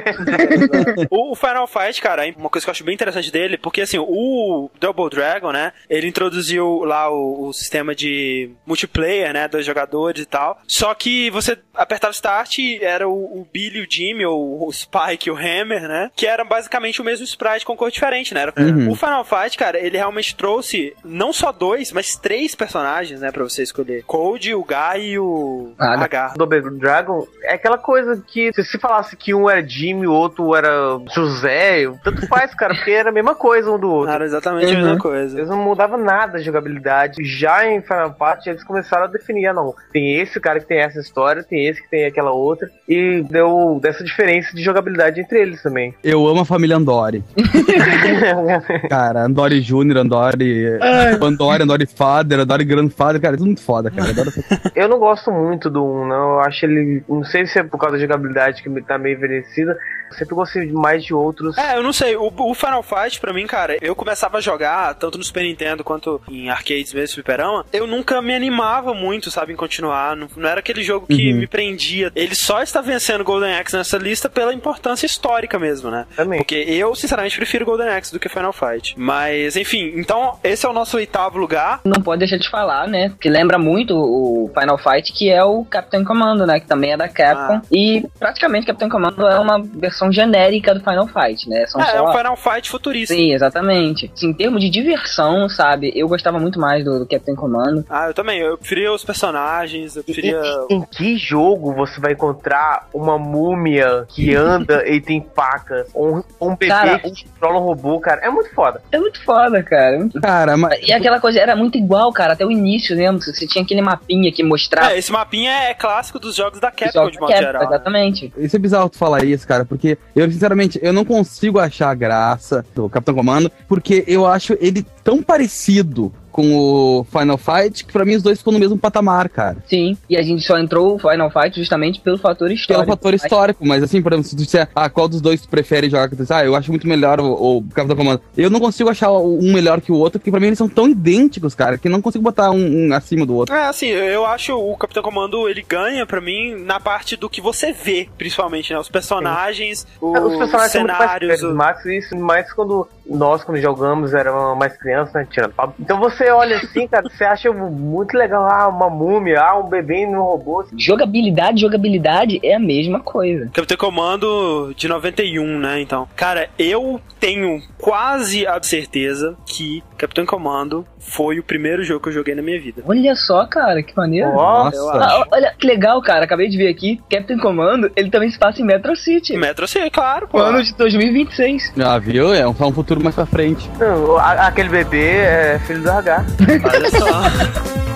*laughs* o Final Fight, cara, é uma coisa que eu acho bem interessante dele, porque assim, o Double Dragon, né? Ele introduziu lá o, o sistema de multiplayer, né? Dois jogadores e tal. Só que você apertava Start e era o, o Billy, o Jimmy, ou o Spike e o Hammer, né? Que era basicamente o mesmo sprite com cor diferente, né? Era- Uhum. O Final Fight, cara, ele realmente trouxe não só dois, mas três personagens, né? Pra você escolher: Code, o Guy e o H. H. Double Dragon é aquela coisa que se se falasse que um era Jimmy, o outro era José, tanto faz, cara, porque era a mesma coisa um do outro. Era exatamente a Uhum. mesma coisa. Eles não mudavam nada de jogabilidade. Já em Final Fight, eles começaram a definir, ah, não, tem esse cara que tem essa história, tem esse que tem aquela outra, e deu dessa diferença de jogabilidade entre eles também. Eu amo a família Andori. *laughs* Cara, Andori Júnior, Andori. Andori, Andori Father, Andori Grandfather, cara, é tudo muito foda, cara. Eu adoro *laughs* Eu não gosto muito do 1, não. Eu acho ele. Não sei se é por causa da jogabilidade que tá meio envelhecida. Sempre gostei mais de outros. É, eu não sei. O, o Final Fight, pra mim, cara, eu começava a jogar, tanto no Super Nintendo quanto em arcades mesmo, fliperama, eu nunca me animava muito, sabe, em continuar. Não, não era aquele jogo que Uhum. me prendia. Ele só está vencendo Golden Axe nessa lista pela importância histórica mesmo, né? Também. Porque eu, sinceramente, prefiro Golden Axe do que Final Fight. Mas, enfim, então, esse é o nosso oitavo lugar. Não pode deixar de falar, né? Que lembra muito o Final Fight, que é o Captain Commando, né? Que também é da Capcom. Ah. E praticamente Captain Commando é uma versão genérica do Final Fight, né? São É, é só um Final Fight futurista. Sim, exatamente. Assim, em termos de diversão, sabe? Eu gostava muito mais do, do Captain Commando. Ah, eu também. Eu preferia os personagens, eu preferia. Em, em que jogo você vai encontrar uma múmia que anda *laughs* e tem facas? Ou um, um bebê Cara, que controla um robô, cara? É muito foda. É muito foda, cara. é muito- Cara, mas. E aquela coisa era muito igual, cara, até o início, lembra? Você tinha aquele mapinha que mostrava. É, esse mapinha é clássico dos jogos da Capcom, jogos de modo Capcom, geral. né? Exatamente. Isso é bizarro tu falar isso, cara, porque eu, sinceramente, eu não consigo achar graça do Capitão Comando, porque eu acho ele tão parecido com o Final Fight, que pra mim os dois ficam no mesmo patamar, cara. Sim, e a gente só entrou o Final Fight justamente pelo fator Pelo histórico. fator histórico, mas assim, por exemplo, se tu disser, ah, qual dos dois tu prefere jogar? Ah, eu acho muito melhor o, o Capitão Comando. Eu não consigo achar um melhor que o outro, porque pra mim eles são tão idênticos, cara, que eu não consigo botar um, um acima do outro. É, assim, eu acho o Capitão Comando, ele ganha pra mim na parte do que você vê, principalmente, né? Os personagens, os, Os personagens são muito mais cenários. o- carismáticos, isso mais quando nós, quando jogamos, éramos mais crianças, né? Tirando papo. Então você olha assim, cara, você acha muito legal, ah, uma múmia, ah, um bebê no robô. Jogabilidade, jogabilidade é a mesma coisa. Capitão Comando de 91, né? Então, cara, eu tenho quase a certeza que Capitão Comando foi o primeiro jogo que eu joguei na minha vida. Olha só, cara, que maneiro. Nossa. Ah, olha que legal, cara. Acabei de ver aqui. Captain Commando, ele também se passa em Metro City. Metro sim, claro, pô. Ano de 2026. Já viu? É um, é um futuro mais pra frente. não, aquele bebê é filho do H. *laughs*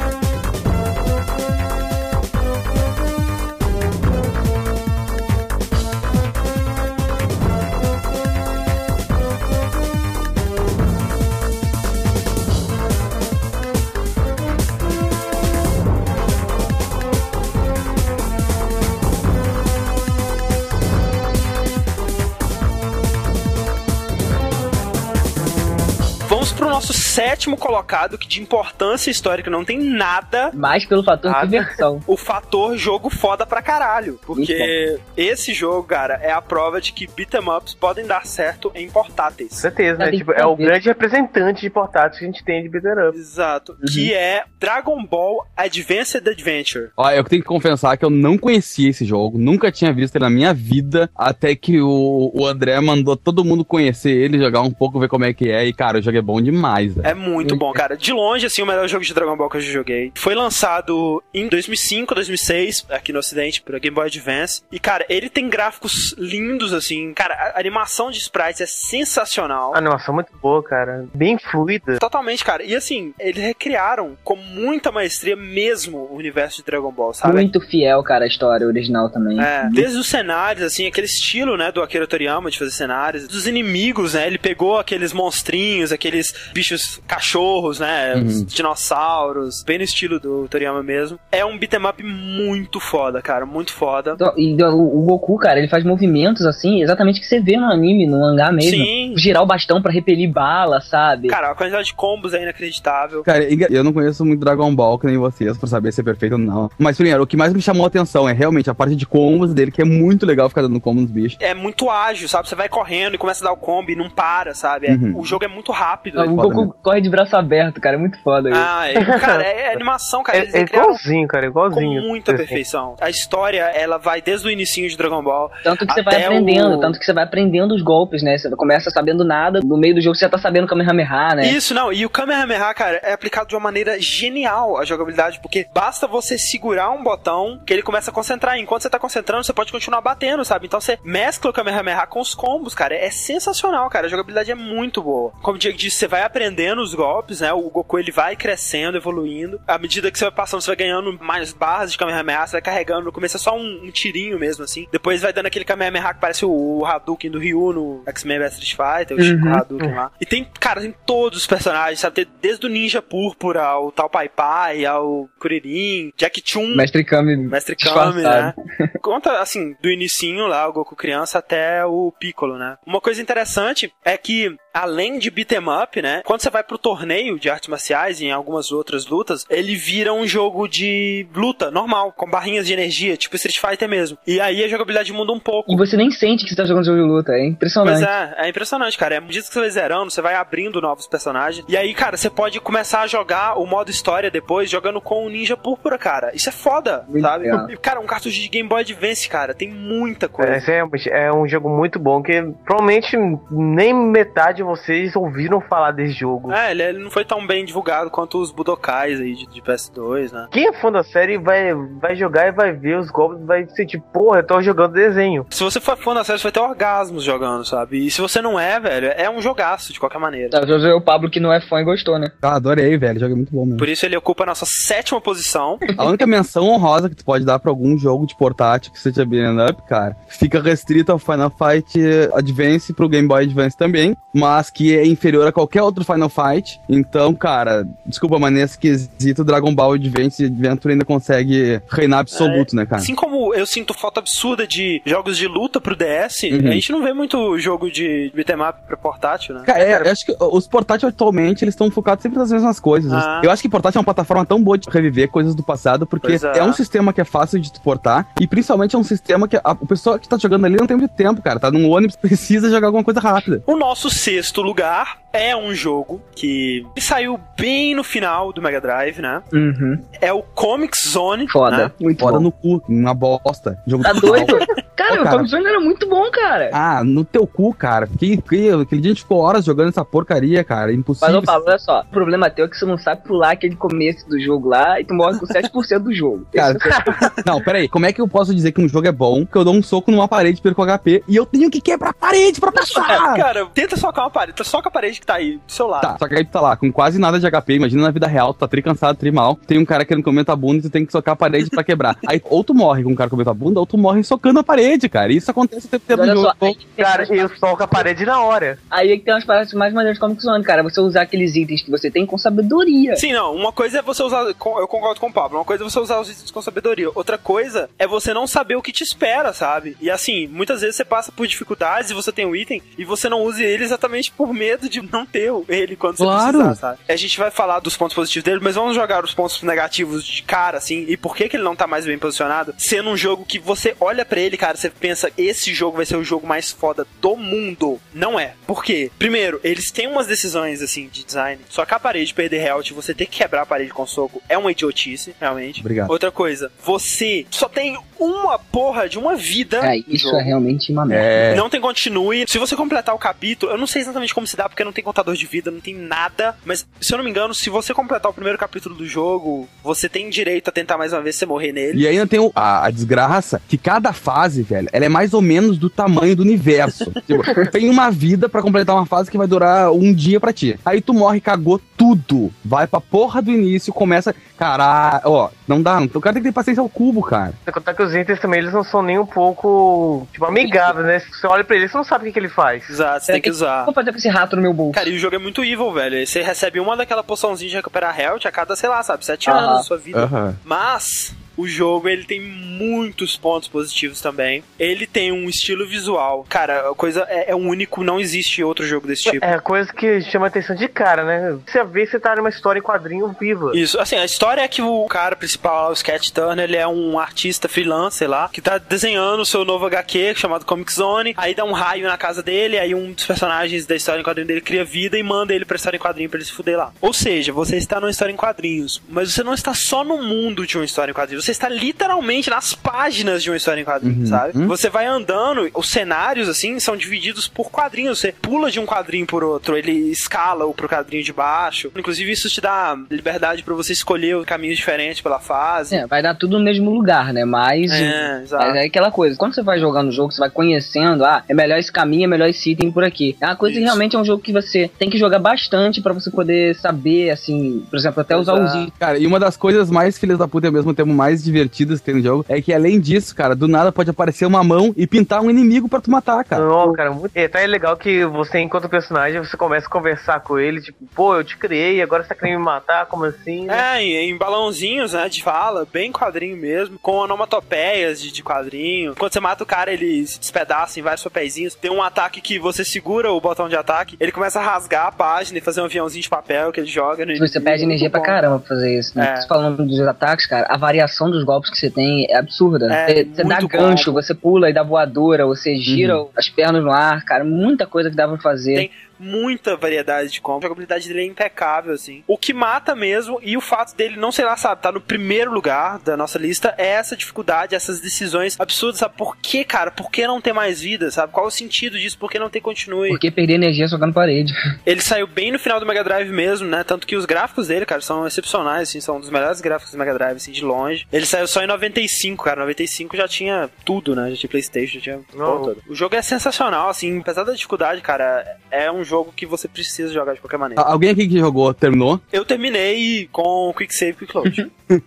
sétimo colocado, que de importância histórica não tem nada. Mais pelo fator Nada. diversão. O fator jogo foda pra caralho. Porque esse jogo, cara, é a prova de que beat'em ups podem dar certo em Com portáteis. certeza, né? Tem Tipo, é o grande representante de portátil que a gente tem de beat'em up. Exato. Que é Dragon Ball Advanced Adventure. Ó, eu tenho que confessar que eu não conhecia esse jogo, nunca tinha visto ele na minha vida, até que o, o André mandou todo mundo conhecer ele, jogar um pouco, ver como é que é, e cara, o jogo é bom demais, velho. É muito bom, cara. De longe, assim, o melhor jogo de Dragon Ball que eu já joguei. Foi lançado em 2005, 2006, aqui no ocidente, pra Game Boy Advance. E, cara, ele tem gráficos lindos, assim. Cara, a animação de sprites é sensacional. A animação muito boa, cara. Bem fluida. Totalmente, cara. E assim, eles recriaram com muita maestria mesmo o universo de Dragon Ball, sabe? Muito fiel, cara, a história original também. É, desde os cenários, assim, aquele estilo, né, do Akira Toriyama de fazer cenários, dos inimigos, né, ele pegou aqueles monstrinhos, aqueles bichos cachorros, né, os Uhum. dinossauros, bem no estilo do Toriyama mesmo. É um beat'em up muito foda, cara, muito foda. Então, E o, o Goku, cara, ele faz movimentos assim, exatamente que você vê no anime, no mangá mesmo. Sim. Girar o bastão pra repelir bala, sabe? Cara, a quantidade de combos é inacreditável. Cara, eu não conheço muito Dragon Ball que nem vocês pra saber se é perfeito ou não. Mas primeiro, o que mais me chamou a atenção é realmente a parte de combos dele, que é muito legal ficar dando combo nos bichos. É muito ágil, sabe? Você vai correndo e começa a dar o combo e não para, sabe? É- Uhum. O jogo é muito rápido. o foda Goku corre de braço aberto, cara, é muito foda isso. Ah, é, *laughs* cara, é animação, cara. Eles É, é igualzinho, cara, com igualzinho. muita Assim. perfeição. A história, ela vai desde o inicinho de Dragon Ball. Tanto que você vai aprendendo, o- tanto que você vai aprendendo os golpes, né? Você começa sabendo nada, no meio do jogo você já tá sabendo Kamehameha, né? Isso, não. E o Kamehameha, cara, é aplicado de uma maneira genial a jogabilidade, porque basta você segurar um botão que ele começa a concentrar. Enquanto você tá concentrando, você pode continuar batendo, sabe? Então você mescla o Kamehameha com os combos, cara. É sensacional, cara. A jogabilidade é muito boa. Como o Diego disse, você vai aprendendo os golpes, né? O Goku ele vai crescendo, evoluindo. À medida que você vai passando, você vai ganhando mais barras de Kamehameha, você vai carregando. No começo é só um, um tirinho mesmo, assim. Depois vai dando aquele Kamehameha que parece o, o Hadouken do Ryu no X-Men vs Street Fighter, o Chico Uhum. Hadouken lá. E tem, cara, tem todos os personagens, sabe? Tem Desde o Ninja Púrpura, ao Tal Pai Pai, ao Kuririn, Jack Chun, Mestre Kami. Mestre Kami, né? *laughs* Conta, assim, do inicinho lá, o Goku criança, até o Piccolo, né? Uma coisa interessante é que, além de beat'em up, né? Quando você vai pro torneio de artes marciais e em algumas outras lutas, ele vira um jogo de luta normal, com barrinhas de energia, tipo Street Fighter mesmo. E aí a jogabilidade muda um pouco. E você nem sente que você tá jogando jogo de luta, é Pois impressionante. é, é impressionante, cara. É medida que você vai zerando, você vai abrindo novos personagens. E aí, cara, você pode começar a jogar o modo história depois, jogando com o Ninja Púrpura, cara. Isso é foda, Muito sabe? legal. E, cara, um cartucho de Game Boy Advance, cara, tem muita É, coisa. esse realmente é um jogo muito bom, que provavelmente nem metade de vocês ouviram falar desse jogo. É, ele, ele não foi tão bem divulgado quanto os Budokais aí de, de PS2, né? Quem é fã da série vai, vai jogar e vai ver os golpes e vai sentir, porra, eu tô jogando desenho. Se você for fã da série, você vai ter orgasmos jogando, sabe? E se você não é, velho, é um jogaço de qualquer maneira. Tá, já o Pablo que não é fã e gostou, né? Ah, adorei, velho, jogo é muito bom mesmo. Por isso ele ocupa a nossa sétima posição. *laughs* A única menção honrosa que tu pode dar pra algum jogo de portátil que seja beat'em up, cara, fica restrito ao Final Fight Advance pro Game Boy Advance também, mas mas que é inferior a qualquer outro Final Fight. Então, cara, desculpa, mas nesse quesito, Dragon Ball Advance Adventure ainda consegue reinar absoluto, né, cara? Assim como eu sinto falta absurda de jogos de luta pro DS, Uhum. a gente não vê muito jogo de beat'em up pra portátil, né? Cara, é, eu acho que os portáteis atualmente eles estão focados sempre nas mesmas coisas. Ah. Eu acho que portátil é uma plataforma tão boa de reviver coisas do passado, porque é. é. um sistema que é fácil de suportar e principalmente é um sistema que a, a pessoa que tá jogando ali não tem muito tempo, cara. Tá num ônibus, *laughs* precisa jogar alguma coisa rápida. O nosso sexto lugar é um jogo que saiu bem no final do Mega Drive, né? Uhum. É o Comic Zone. Foda. né? Muito Foda bom. no cu, uma bosta. Jogo Tá doido? *laughs* Cara, Ô, o cara. Comic Zone era muito bom, cara. Ah, no teu cu, cara. Que, que, aquele dia a gente ficou horas jogando essa porcaria, cara. Mas, Impossível. ô, Pablo, olha só. O problema teu é que você não sabe pular aquele começo do jogo lá e tu morre com 7% do jogo. Cara, *laughs* não, peraí, como é que eu posso dizer que um jogo é bom, que eu dou um soco numa parede, perco HP, e eu tenho que quebrar a parede pra passar? Cara, tenta socar uma parede. Soca a parede que tá aí do seu lado. Tá, só que aí tu tá lá, com quase nada de HP, imagina na vida real, tu tá tri cansado, tri mal, tem um cara querendo comer tua bunda e tu tem que socar a parede pra quebrar. *laughs* Aí ou tu morre com um cara comendo tua bunda, ou tu morre socando a parede, cara. Isso acontece o tempo no só, jogo. Cara, eu soco a parede na hora. Aí é que tem umas paradas mais maneiras de Comic Zone, cara. Você usar aqueles itens que você tem com sabedoria. Sim, não. Uma coisa é você usar. com- Eu concordo com o Pablo. Uma coisa é você usar os itens com sabedoria. Outra coisa é você não saber o que te espera, sabe? E assim, muitas vezes você passa por dificuldades e você tem um item e você não usa ele exatamente por medo de não ter ele quando você Claro. precisar, sabe? A gente vai falar dos pontos positivos dele, mas vamos jogar os pontos negativos de cara, assim. E por que, que ele não tá mais bem posicionado? Sendo um jogo que você olha pra ele, cara, você pensa, esse jogo vai ser o jogo mais foda do mundo. Não é. Por quê? Primeiro, eles têm umas decisões, assim, de design. Só que a parede perder health, você ter que quebrar a parede com soco, é uma idiotice, realmente. Obrigado. Outra coisa, você só tem uma porra de uma vida. É, isso jogo. é realmente uma merda. É. Não tem continue. Se você completar o capítulo, eu não sei exatamente como se dá, porque não tem contador de vida, não tem nada. Mas, se eu não me engano, se você completar o primeiro capítulo do jogo, você tem direito a tentar mais uma vez você morrer nele. E ainda tem o- a, a desgraça que cada fase, velho, ela é mais ou menos do tamanho do universo. *laughs* tipo, tem uma vida pra completar uma fase que vai durar um dia pra ti. Aí tu morre, cagou tudo. Vai pra porra do início, começa. Caralho, ó, não dá. O cara tem que ter paciência ao cubo, cara. Contar que os itens também, eles não são nem um pouco, tipo, amigáveis, né? Se você olha pra ele, você não sabe o que, que ele faz. Exato, você tem que usar. Vou fazer com esse rato no meu bolso. Cara, e o jogo é muito evil, velho. Aí Você recebe uma daquela poçãozinha de recuperar health a cada, sei lá, sabe, sete Aham. anos da sua vida. Aham. Mas o jogo ele tem muitos pontos positivos também. Ele tem um estilo visual. Cara, a coisa é, é único, não existe outro jogo desse tipo. É coisa que chama atenção de cara, né? Você vê você tá numa história em quadrinho viva. Isso, assim, a história é que o cara principal, o Sketch Turner, ele é um artista freelance, sei lá, que tá desenhando o seu novo HQ chamado Comic Zone. Aí dá um raio na casa dele, aí um dos personagens da história em quadrinho dele cria vida e manda ele pra história em quadrinho pra ele se fuder lá. Ou seja, você está numa história em quadrinhos, mas você não está só no mundo de uma história em quadrinhos, você está literalmente nas páginas de uma história em quadrinhos, Uhum. sabe? Uhum. Você vai andando, os cenários, assim, são divididos por quadrinhos. Você pula de um quadrinho por outro, ele escala o pro quadrinho de baixo. Inclusive, isso te dá liberdade pra você escolher caminhos diferentes pela fase. É, vai dar tudo no mesmo lugar, né? Mas, É, exato. mas é aquela coisa. Quando você vai jogando o jogo, você vai conhecendo, ah, é melhor esse caminho, é melhor esse item por aqui. É uma coisa que Isso. realmente é um jogo que você tem que jogar bastante pra você poder saber, assim, por exemplo, até usar os Exato. itens. Cara, e uma das coisas mais filhas da puta e ao mesmo tempo mais divertidas que tem no jogo é que além disso, cara, do nada pode aparecer uma mão e pintar um inimigo pra tu matar, cara. Não, cara, muito. É, tá é legal que você, enquanto personagem, você começa a conversar com ele, tipo, pô, eu te criei, agora você tá querendo me matar, como assim? né? É, em, balãozinhos, né, de fala, bem quadrinho mesmo, com onomatopeias de, de quadrinho. Quando você mata o cara, ele se despedaça em vários papeizinhos. Tem um ataque que você segura o botão de ataque, ele começa a rasgar a página e fazer um aviãozinho de papel que ele joga no Você inimigo. perde energia pra caramba pra fazer isso. Né? É. Falando dos ataques, cara, a variação dos golpes que você tem é absurda. É, você você dá gancho, combo. você pula e dá voadora, você gira Uhum. as pernas no ar, cara, muita coisa que dá pra fazer. Tem muita variedade de combos. A jogabilidade dele é impecável, assim. O que mata mesmo, e o fato dele não, sei lá, sabe, tá no primeiro lugar da nossa lista, é essa dificuldade, essas decisões absurdas, sabe? Por que, cara? Por que não ter mais vida, sabe? Qual o sentido disso? Por que não ter continue? Por que perder energia socando parede? *laughs* Ele saiu bem no final do Mega Drive mesmo, né? Tanto que os gráficos dele, cara, são excepcionais, assim, são um dos melhores gráficos do Mega Drive, assim, de longe. Ele saiu só em 95, cara. 95 já tinha tudo, né? Já tinha Playstation, já tinha Não. O jogo é sensacional, assim, apesar da dificuldade, cara, é um jogo jogo que você precisa jogar de qualquer maneira. Alguém aqui que jogou, terminou? Eu terminei com Quick Save Quick Load. *laughs*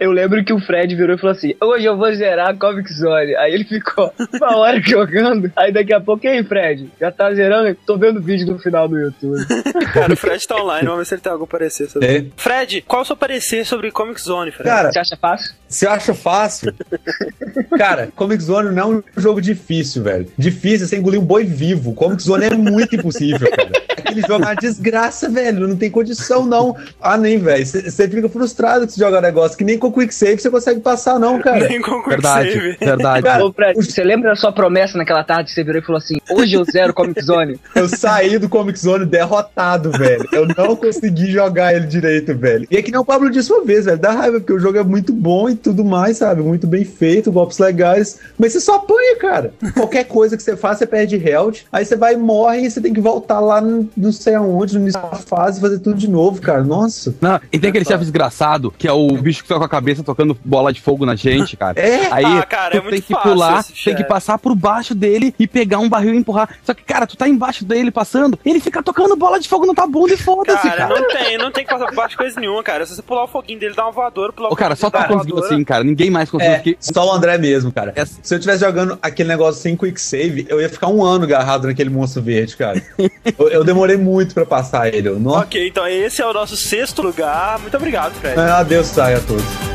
Eu lembro que o Fred virou e falou assim: Hoje eu vou zerar a Comic Zone. Aí ele ficou uma hora *laughs* jogando. Aí daqui a pouco, e aí, Fred? Já tá zerando? Tô vendo vídeo no final do YouTube. *laughs* Cara, o Fred tá online, vamos ver se ele tem algum parecer sobre É. Fred, qual é o seu parecer sobre Comic Zone, Fred? Cara, Você acha fácil? Você acha fácil? Cara, Comic Zone não é um jogo difícil, velho. Difícil é você engolir um boi vivo. Comic Zone é muito impossível, cara. Aquele jogo é uma desgraça, velho. Não tem condição, não. Ah, nem, velho. Você fica frustrado que você joga um negócio que nem com Quick Save você consegue passar, não, cara. Nem com Quick Verdade, Save. verdade. Cara, Ô, Fred, você lembra da sua promessa naquela tarde que você virou e falou assim: Hoje eu zero Comic Zone? Eu saí do Comic Zone derrotado, velho. Eu não consegui jogar ele direito, velho. E é que nem o Pablo disse uma vez, velho. Dá raiva, porque o jogo é muito bom e tudo mais, sabe? Muito bem feito, golpes legais. Mas você só apanha, cara. *laughs* Qualquer coisa que você faz, você perde health. Aí você vai e morre e você tem que voltar lá no, não sei aonde, no início da fase, fazer tudo de novo, cara. Nossa. Não, e tem aquele chefe desgraçado, que é o bicho que fica com a cabeça tocando bola de fogo na gente, cara. É, Aí Ah, cara, tu é muito tem que fácil pular, tem que passar por baixo dele e pegar um barril e empurrar. Só que, cara, tu tá embaixo dele passando, ele fica tocando bola de fogo na tua bunda e foda-se, Cara, cara. não tem, não tem que passar por baixo de coisa nenhuma, cara. Se você pular o foguinho dele, dá uma voadora, pular o Ô, cara, só dele, tu assim, cara. Ninguém mais conseguiu. É, porque- só o André mesmo, cara. Essa- Se eu tivesse jogando aquele negócio sem quick save, eu ia ficar um ano agarrado naquele monstro verde, cara. *laughs* eu, eu demorei muito pra passar ele. Nossa. Ok, então esse é o nosso sexto lugar. Muito obrigado, Fred. Adeus, sai a todos.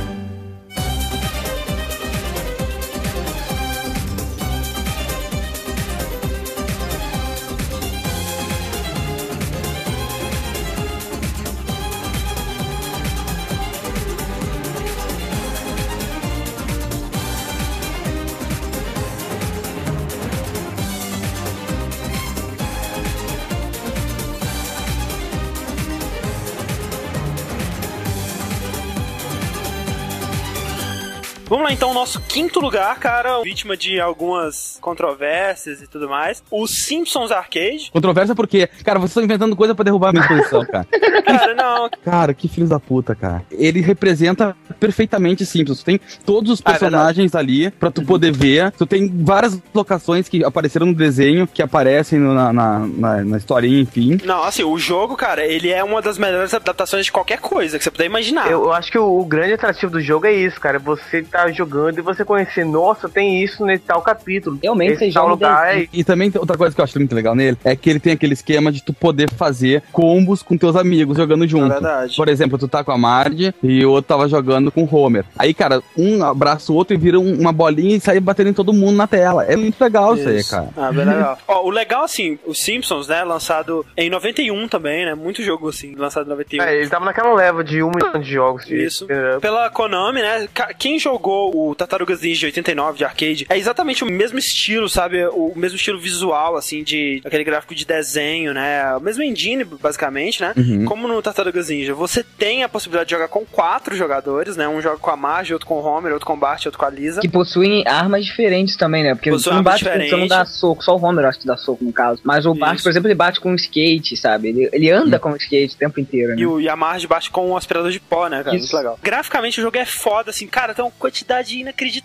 Quinto lugar, cara, vítima de algumas controvérsias e tudo mais. O Simpsons Arcade. Controvérsia porque, cara, vocês estão inventando coisa pra derrubar a minha posição, cara. *laughs* Cara, não, Cara, que filhos da puta, cara. Ele representa perfeitamente Simpsons. Tu tem todos os Ah, é personagens ali pra tu poder ver. Tu tem várias locações que apareceram no desenho, que aparecem na, na, na, na historinha, enfim. não, assim, o jogo, cara, ele é uma das melhores adaptações de qualquer coisa que você puder imaginar. Eu, eu acho que o, o grande atrativo do jogo é isso, cara. Você tá jogando e você conhecer, nossa, tem isso nesse tal capítulo. Realmente, esse você tal joga lugar. é- E também outra coisa que eu acho muito legal nele é que ele tem aquele esquema de tu poder fazer combos com teus amigos jogando É junto. verdade. Por exemplo, tu tá com a Marge e o outro tava jogando com o Homer. Aí, cara, um abraça o outro e vira um- uma bolinha e sai batendo em todo mundo na tela. É muito legal isso, aí, Isso. cara. Ah, bem legal. *laughs* Ó, o legal, assim, os Simpsons, né, lançado em 91 também, né, muito jogo, assim, lançado em 91. É, ele tava naquela leva de um milhão de jogos. de- Isso. é, Pela Konami, né? Quem jogou o Tartarugas Ninja de 89 de arcade é exatamente o mesmo estilo, sabe? O mesmo estilo visual, assim, de aquele gráfico de desenho, né? O mesmo engine, basicamente, né? Uhum. Como no Tartarugas Ninja. Você tem a possibilidade de jogar com quatro jogadores, né? Um joga com a Marge, outro com o Homer, outro com o Bart, outro com a Lisa. Que possuem armas diferentes também, né? Porque Possuem com você não dá soco, só o Homer acho que dá soco no caso. Mas o Bart, Isso. por exemplo, ele bate com um skate, sabe? Ele, ele anda com um skate o tempo inteiro, né? E, o, e a Marge bate com um aspirador de pó, né, cara? Isso. Muito legal. Graficamente o jogo é foda, assim, cara, tem uma quantidade inacreditável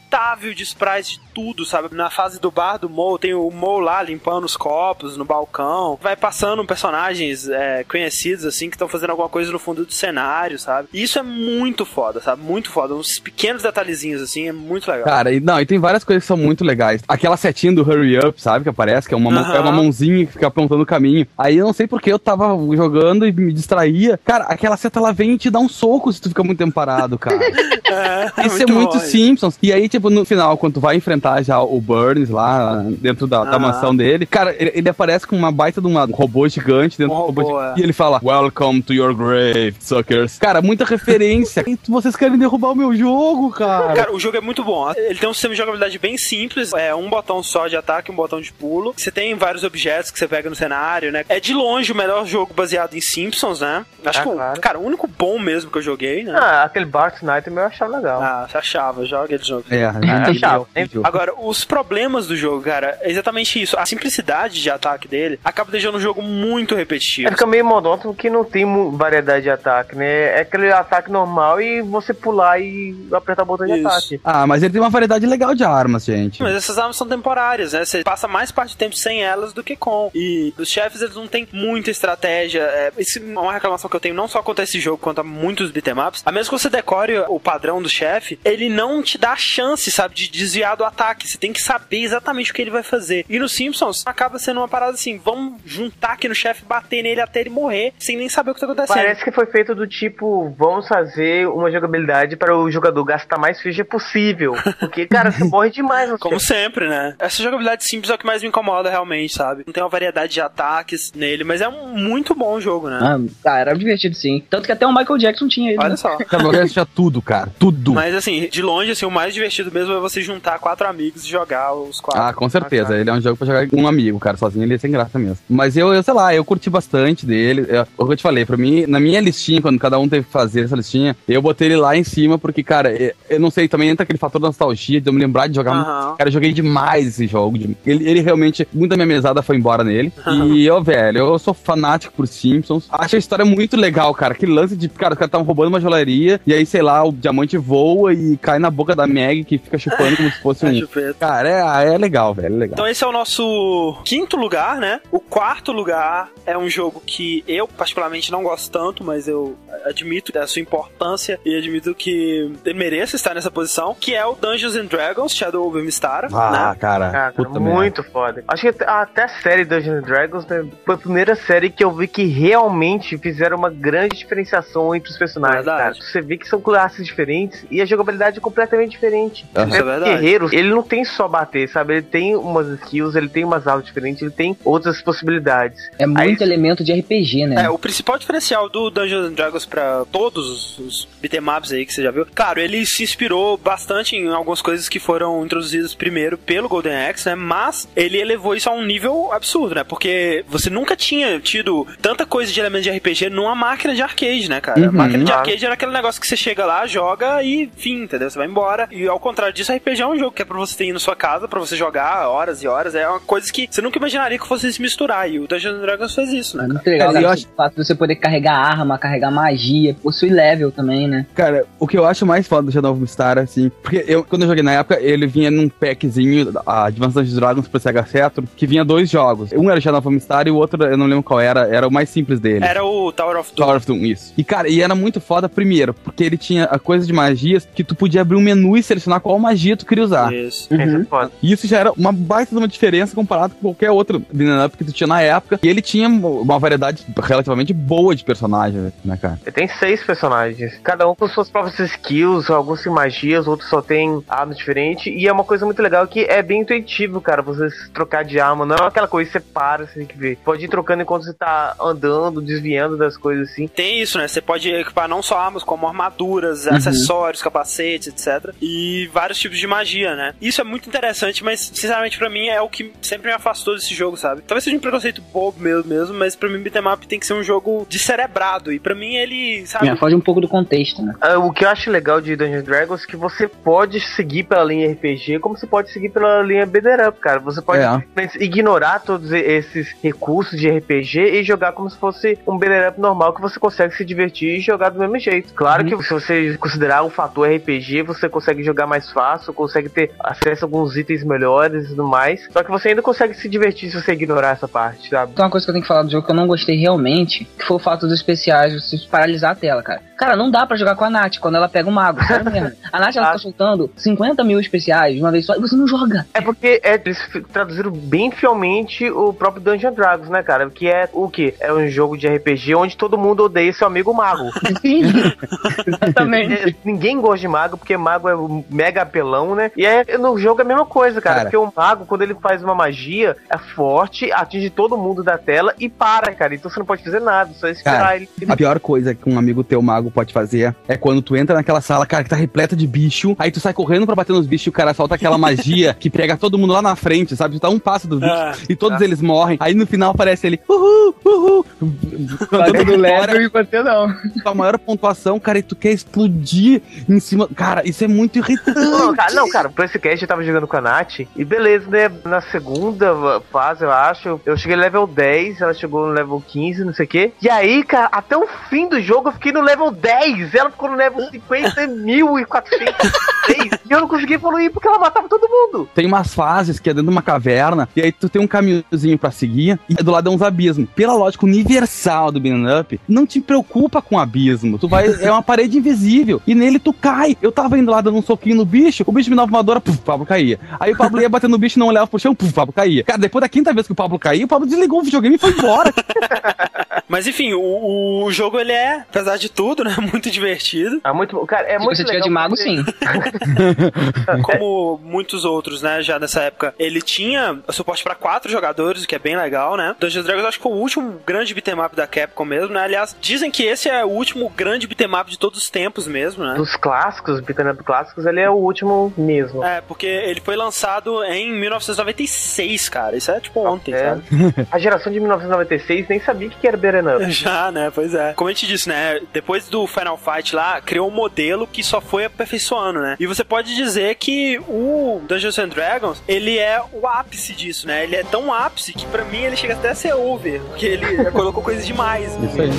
de sprites de tudo, sabe? Na fase do bar do Mo, tem o Mo lá limpando os copos no balcão. Vai passando personagens é, conhecidos, assim, que estão fazendo alguma coisa no fundo do cenário, sabe? E isso é muito foda, sabe? Muito foda. Uns pequenos detalhezinhos, assim, é muito legal. Cara, e, não, e tem várias coisas que são muito legais. Aquela setinha do Hurry Up, sabe? Que aparece, que é uma, mão- Aham. é uma mãozinha que fica apontando o caminho. Aí eu não sei porque eu tava jogando e me distraía. Cara, aquela seta ela vem e te dá um soco se tu fica muito tempo parado, cara. *laughs* É, Isso é muito bom, Simpsons. E aí, tipo, no final, quando tu vai enfrentar já o Burns lá dentro da, da Ah. mansão dele, cara, ele, ele aparece com uma baita de uma- um robô gigante dentro Um do robô. gigante, é. E ele fala: Welcome to your grave, suckers. Cara, muita referência. *laughs* Vocês querem derrubar o meu jogo, cara. Cara, o jogo é muito bom. Ele tem um sistema de jogabilidade bem simples. É um botão só de ataque um botão de pulo. Você tem vários objetos que você pega no cenário, né? É de longe o melhor jogo baseado em Simpsons, né? Acho Ah, que, claro. cara, o único bom mesmo que eu joguei, né? Ah, aquele Bart Nightmare eu achava legal. Ah, você achava. joga aquele jogo. É, É chato. horrível. Agora, os problemas do jogo, cara, é exatamente isso. A simplicidade de ataque dele acaba deixando o jogo muito repetitivo. É, fica meio monótono que não tem variedade de ataque, né? É aquele ataque normal e você pular e apertar o botão de Isso. ataque. Ah, mas ele tem uma variedade legal de armas, gente. Mas essas armas são temporárias, né? Você passa mais parte do tempo sem elas do que com. E os chefes, eles não têm muita estratégia. É, isso é uma reclamação que eu tenho não só quanto a esse jogo, quanto a muitos beat'em ups. A menos que você decore o padrão do chefe, ele não te dá a chance, sabe, de desviar do ataque. Você tem que saber exatamente o que ele vai fazer. E no Simpsons, acaba sendo uma parada assim, vamos juntar aqui no chefe, bater nele até ele morrer, sem nem saber o que tá acontecendo. Parece que foi feito do tipo, vamos fazer uma jogabilidade para o jogador gastar mais ficha possível. Porque, cara, você *laughs* morre demais. no Como sempre, né? Essa jogabilidade simples é o que mais me incomoda realmente, sabe? Não tem uma variedade de ataques nele, mas é um muito bom jogo, né? Ah, tá, era divertido sim. Tanto que até o Michael Jackson tinha ele. Olha né? só. Cara, eu quero tudo, cara. Tudo. Mas assim, de longe, assim, o mais divertido mesmo é você juntar quatro amigos e jogar os quatro. Ah, com certeza. Ele é um jogo pra jogar com um amigo, cara. Sozinho ele é sem graça mesmo. Mas eu, eu sei lá, eu curti bastante dele. É, o que eu te falei, pra mim, na minha listinha, quando cada um teve que fazer essa listinha, eu botei ele lá em cima, porque, cara, eu, não sei, também entra aquele fator da nostalgia, de eu me lembrar de jogar. Aham. Cara, eu joguei demais esse jogo. Ele, ele realmente, muita minha mesada foi embora nele. *laughs* E eu, velho, eu sou fanático por Simpsons. Acho a história muito legal, cara. Que lance de, cara, os caras estavam roubando uma joalheria, e aí, sei lá, o diamante voa e cai na boca da Meg, que fica chupando como se fosse *laughs* É, um. chupeta. Cara, é, é legal, velho, é legal. Então esse é o nosso quinto lugar, né? O quarto lugar é um jogo que eu particularmente não gosto tanto, mas eu admito da sua importância e admito que ele mereça estar nessa posição, que é o Dungeons and Dragons Shadow of Mistara, Ah, né? cara, Cara, puta merda. muito foda. Acho que até- até a série Dungeons and Dragons né, foi a primeira série que eu vi que realmente fizeram uma grande diferenciação entre os personagens. Verdade. Cara. Você vê que são classes diferentes e a jogabilidade é completamente diferente. Aham. Isso é O verdade. guerreiro, ele não tem só bater, sabe? Ele tem umas skills, ele tem umas armas diferentes, ele tem outras possibilidades. É muito Aí- elemento de RPG, né? É, o principal diferencial do Dungeons and Dragons pra todos os, beat'em ups aí que você já viu, claro, ele se inspirou bastante em algumas coisas que foram introduzidas primeiro pelo Golden Axe, né? Mas ele elevou isso a um nível absurdo, né? Porque você nunca tinha tido tanta coisa de elementos de RPG numa máquina de arcade, né, cara? Uhum. máquina de Claro. arcade era aquele negócio que você chega lá, joga e fim, entendeu? Você vai embora. E ao contrário disso, RPG é um jogo que é pra você ter ir na sua casa, pra você jogar horas e horas. É uma coisa que você nunca imaginaria que fosse se misturar. E o Dungeons and Dragons fez isso, né? É cara? muito legal, Cara, cara, eu esse fato de você poder carregar arma, carregar magia, possui level também, né? Cara, o que eu acho mais foda do Shadow of Star, assim, porque eu, quando eu joguei na época, ele vinha num packzinho, a Advanced Dungeons Dragons pro Sega Saturn, que vinha dois jogos. Um era Shadow of Star e o outro, eu não lembro qual era, era o mais simples dele. Era o Tower of Doom. Tower of Doom, isso. E, cara, e era muito foda, primeiro, porque ele tinha a coisa de magias que tu podia abrir um menu e selecionar qual magia tu queria usar. Isso. Isso é. E isso já era uma baita de uma diferença comparado com qualquer outro Beat'em Up que tu tinha na época. E ele tinha uma variedade relativamente boa de personagens, né, cara? Ele tem seis personagens, cada um com suas próprias skills, alguns têm magias, outros só tem armas diferentes. E é uma coisa muito legal que é bem intuitivo, cara, você trocar de arma. Não é aquela coisa que você para, você tem que ver. Pode ir trocando enquanto você tá andando, desviando das coisas assim. Tem isso, né? Você pode equipar não só armas, como armaduras, acessórios, capacetes, etc. E vários tipos de magia, né? Isso é muito interessante, mas, sinceramente, pra mim é o que sempre me afastou desse jogo, sabe? Talvez seja um preconceito bobo meu mesmo, mas pra mim Beat'em Up tem que ser um jogo descerebrado. E pra mim ele, sabe? É, foge um pouco do contexto, né? Ah, O que eu acho legal de Dungeons and Dragons é que você pode seguir pela linha RPG como você pode seguir pela linha Beat'em Up, cara. Você pode É. ignorar todos esses recursos de RPG e jogar como se fosse um Beat'em Up normal que você consegue se divertir e jogar do mesmo jeito. Claro que se você considerar o fator RPG, você consegue jogar mais fácil, consegue ter acesso a alguns itens melhores e tudo mais. Só que você ainda consegue se divertir se você ignorar essa parte, sabe? Então uma coisa que eu tenho que falar do jogo que eu não gostei realmente, que foi o fato dos especiais, você paralisar a tela, cara. Cara, não dá pra jogar com a Nath quando ela pega o mago, sério mesmo. *laughs* A Nath, ela Ah. tá soltando 50 mil especiais de uma vez só e você não joga. É porque é, eles traduziram bem fielmente o próprio Dungeons and Dragons, né, cara? Que é o que? É um jogo de RPG onde todo mundo odeia seu amigo mago. *laughs* Sim, *laughs* exatamente. Ninguém gosta de mago, porque mago é mega apelão, né? E é, no jogo é a mesma coisa, cara, Cara. Porque o mago, quando ele faz uma magia, é forte, atinge todo mundo da tela e para, cara. Então você não pode fazer nada, só esperar Cara, ele. A pior coisa que um amigo teu mago pode fazer é quando tu entra naquela sala, cara, que tá repleta de bicho, aí tu sai correndo pra bater nos bichos e o cara solta aquela *laughs* magia que pega todo mundo lá na frente, sabe? Tu tá um passo dos bichos Ah, e todos eles morrem. Aí no final aparece ele, uhul, uhul, cantando Fazendo vitória level e você não. com a maior pontuação, cara, e tu quer explodir em cima. Cara, Cara, isso é muito irritante. Não, cara, não, cara, pra esse cast eu tava jogando com a Nath. E beleza, né? Na segunda fase, eu acho, eu cheguei no level 10, ela chegou no level 15, não sei o quê. E aí, cara, até o fim do jogo eu fiquei no level 10. Ela ficou no level 50.406. e eu não consegui evoluir porque ela matava todo mundo. Tem umas fases que é dentro de uma caverna, e aí tu tem um caminhozinho pra seguir, e do lado é uns abismos. Pela lógica universal do Beating Up, não te preocupa com o abismo. Tu vai, é uma parede invisível, e nele tu cai. Eu tava indo lá dando um soquinho no bicho, o bicho me dava uma dor, puf, o Pablo caía. Aí o Pablo ia batendo no bicho, não olhava pro chão, puf, o Pablo caía. Cara, depois da quinta vez que o Pablo caía, o Pablo desligou o videogame e foi embora. *laughs* Mas enfim, o, o jogo ele é, apesar de tudo, né, *laughs* muito divertido. É muito, cara, é Se muito você tiver legal de mago, sim. *laughs* *laughs* Como muitos outros, né, já nessa época, ele tinha suporte pra quatro jogadores, o que é bem legal, né? Dungeons Dragons acho que foi o último grande beat'em up da Capcom mesmo, né? Aliás, dizem que esse é o último grande beat'em up de todos os tempos mesmo, né? Dos clássicos, beat'em up clássicos, ele é o último mesmo. É, porque ele foi lançado em 1996, cara. Isso é tipo ontem, É. sabe? *laughs* A geração de 1996 nem sabia o que era beat'em up. *laughs* Já, né? Pois é. Como a gente disse, né? Depois do Final Fight lá, criou um modelo que só foi aperfeiçoando, né? E você pode dizer que o Dungeons and Dragons, ele é o ápice disso, né? Ele é tão ápice que pra mim ele chega até a ser over, porque ele *laughs* colocou coisas demais. Isso aí.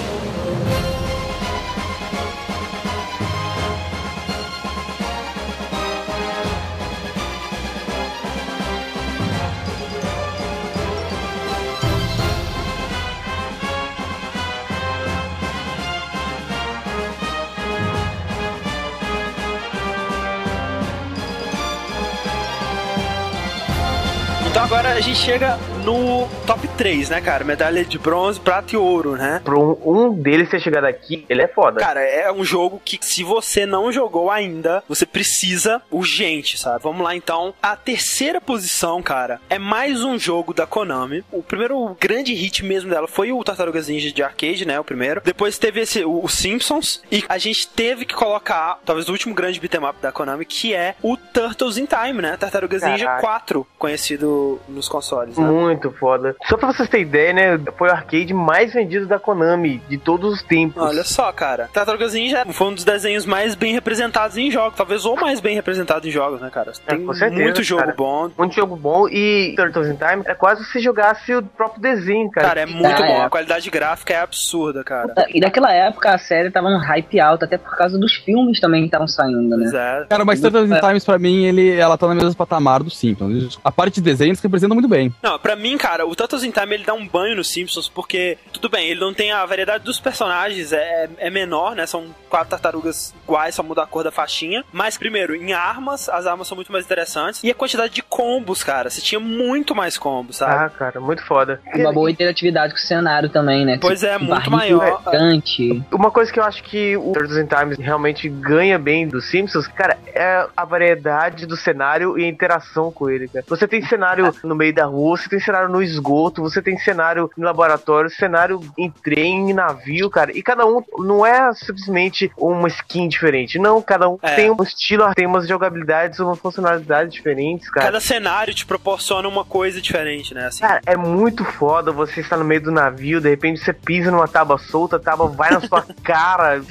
Gente chega no top 3, né, cara? Medalha de bronze, prata e ouro, né? Pra um, um deles ter chegado aqui, ele é foda. Cara, é um jogo que se você não jogou ainda, você precisa urgente, sabe? Vamos lá então. A terceira posição, cara, é mais um jogo da Konami. O primeiro grande hit mesmo dela foi o Tartarugas Ninja de arcade, né? O primeiro. Depois teve esse, o, o Simpsons. E a gente teve que colocar, talvez o último grande beat'em up da Konami, que é o Turtles in Time, né? Tartarugas Ninja Caraca. 4, conhecido nos consoles, né? Muito foda. Só pra vocês terem ideia, né? Foi o arcade mais vendido da Konami de todos os tempos. Olha só, cara. Tartarugas Ninja foi um dos desenhos mais bem representados em jogos. Talvez o mais bem representado em jogos, né, cara? É, Tem com certeza, muito jogo cara. bom. Muito jogo bom e Turtles in Time é quase se jogasse o próprio desenho, cara. Cara, é muito Ah, bom. é. A qualidade gráfica é absurda, cara. E naquela época a série tava um hype alto, até por causa dos filmes também que estavam saindo, né? é. Cara, mas Turtles in Times, pra mim, ele, ela tá no mesmo patamar do Simpsons. A parte de desenhos representa muito bem. Não, pra mim, cara, o Turtles in Time ele dá um banho nos Simpsons, porque, tudo bem, ele não tem a variedade dos personagens, é, é menor, né? São quatro tartarugas iguais, só muda a cor da faixinha. Mas, primeiro, em armas, as armas são muito mais interessantes. E a quantidade de combos, cara, você tinha muito mais combos, sabe? Ah, cara, muito foda. Uma boa interatividade com o cenário também, né? Pois é, Um muito maior. gigante. Uma coisa que eu acho que o Turtles in Time realmente ganha bem dos Simpsons, cara, é a variedade do cenário e a interação com ele, cara. Você tem cenário no meio da rua, você tem cenário no esgoto, você tem cenário no laboratório, cenário em trem, em navio, cara. E cada um não é simplesmente uma skin diferente. Não, cada um É. tem um estilo, tem umas jogabilidades, umas funcionalidades diferentes, cara. Cada cenário te proporciona uma coisa diferente, né? Assim. Cara, é muito foda você estar no meio do navio, de repente você pisa numa tábua solta, a tábua vai na sua *laughs* cara.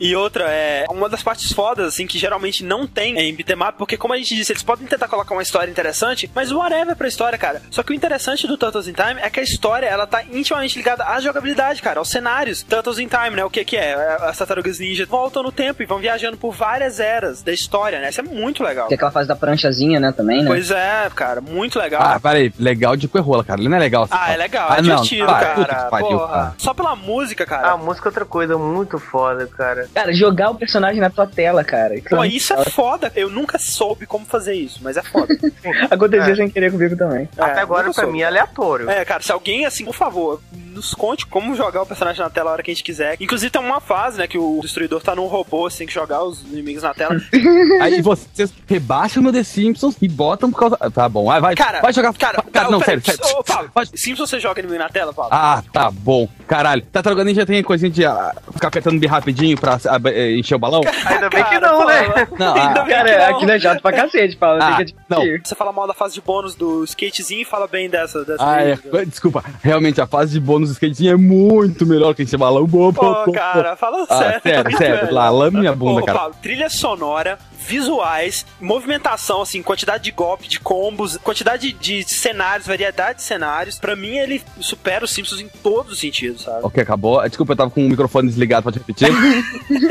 E outra, é uma das partes fodas, assim, que geralmente não tem em beat'em up, porque como a gente disse, eles podem tentar colocar uma história interessante, mas whatever pra história, cara. Só que o interessante do Turtles in Time é que a história, ela tá intimamente ligada à jogabilidade, cara, aos cenários. Turtles in Time, né, o que que é? As tartarugas ninja voltam no tempo e vão viajando por várias eras da história, né? Isso é muito legal. Tem aquela fase da pranchazinha, né, também, né? Pois é, cara, muito legal. Ah, peraí, legal de coerrola, cara. Ele não é legal. Ah, é legal, Ah, é não, divertido, para, puta cara. que pariu, Porra. cara. Só pela música, A cara. música é outra coisa muito foda, cara. Cara, jogar o personagem na tua tela, cara. Pô, isso é foda. Eu nunca soube como fazer isso, mas é foda. *laughs* Aconteceu É. sem querer comigo também. Até É, agora, pra mim, é aleatório. É, cara, se alguém, assim, por favor, nos conte como jogar o personagem na tela a hora que a gente quiser. Inclusive tem uma fase, né, que o destruidor tá num robô, tem que jogar os inimigos na tela. *laughs* Aí vocês rebaixam o meu The Simpsons e botam por causa. Tá bom, vai, vai. Cara, vai jogar. cara, cara não, pera- sério, sério. Ô, Paulo, Pode- Simpsons você joga inimigo na tela, Paulo? Ah, tá bom. Caralho. Tartaruga Ninja tem coisinha de ah, ficar apertando bem rapidinho pra ah, eh, encher o balão? Ainda bem que não, né? Não, Ainda ah, bem que Cara, não. *laughs* aquilo é chato pra cacete, Paulo. Ah, que não. Você fala mal da fase de bônus do skatezinho e fala bem dessa. dessa Ah, é. *laughs* Desculpa, realmente a fase de bônus do skatezinho é muito melhor que encher balão. Boa, boa, Pô, boa. cara, fala Ah, sério. sério, sério, *laughs* lá, lame minha bunda, Ô, cara. Paulo, trilha sonora, visuais, movimentação, assim, quantidade de golpe, de combos, quantidade de cenários, variedade de cenários. Pra mim, ele supera os Simpsons em todos os sentidos, sabe? Ok, acabou. Desculpa, eu tava com o microfone desligado, pode repetir?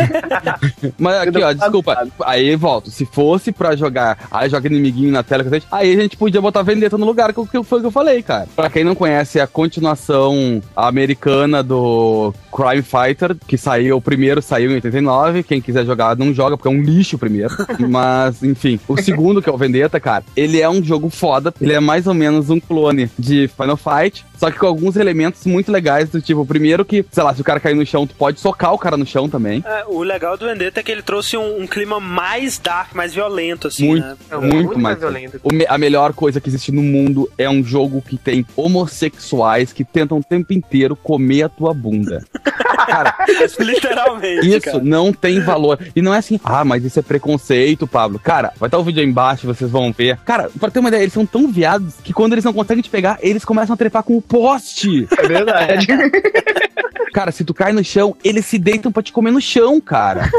*laughs* Mas aqui, ó, desculpa. Aí volto. Se fosse pra jogar, aí joga inimiguinho na tela, aí a gente podia botar Vendetta no lugar, que foi o que eu falei, cara. Pra quem não conhece, é a continuação americana do Crime Fighter, que saiu, o primeiro saiu em 89. Quem quiser jogar, não joga, porque é um lixo o primeiro. Mas, enfim. O segundo, que é o Vendetta, cara, ele é um jogo foda. Ele é mais ou menos um clone de Final Fight, só que com alguns elementos muito legais, do tipo, o primeiro que, sei lá, se o cara cair no chão, tu pode socar o cara no chão também. É, o legal do Vendetta é que ele trouxe um, um clima mais dark, mais violento, assim, Muito. né? É muito, mais. violento. O me- a melhor coisa que existe no mundo é um jogo que tem homossexuais que tentam o tempo inteiro comer a tua bunda. *laughs* Cara, Literalmente, isso cara. não tem valor. E não é assim, ah, mas isso é preconceito, Pablo. Cara, vai estar o vídeo aí embaixo, vocês vão ver. Cara, pra ter uma ideia, eles são tão viados que quando eles não conseguem te pegar, eles começam a trepar com o poste. É verdade. *laughs* Cara, se tu cai no chão, eles se deitam pra te comer no chão, cara. *laughs*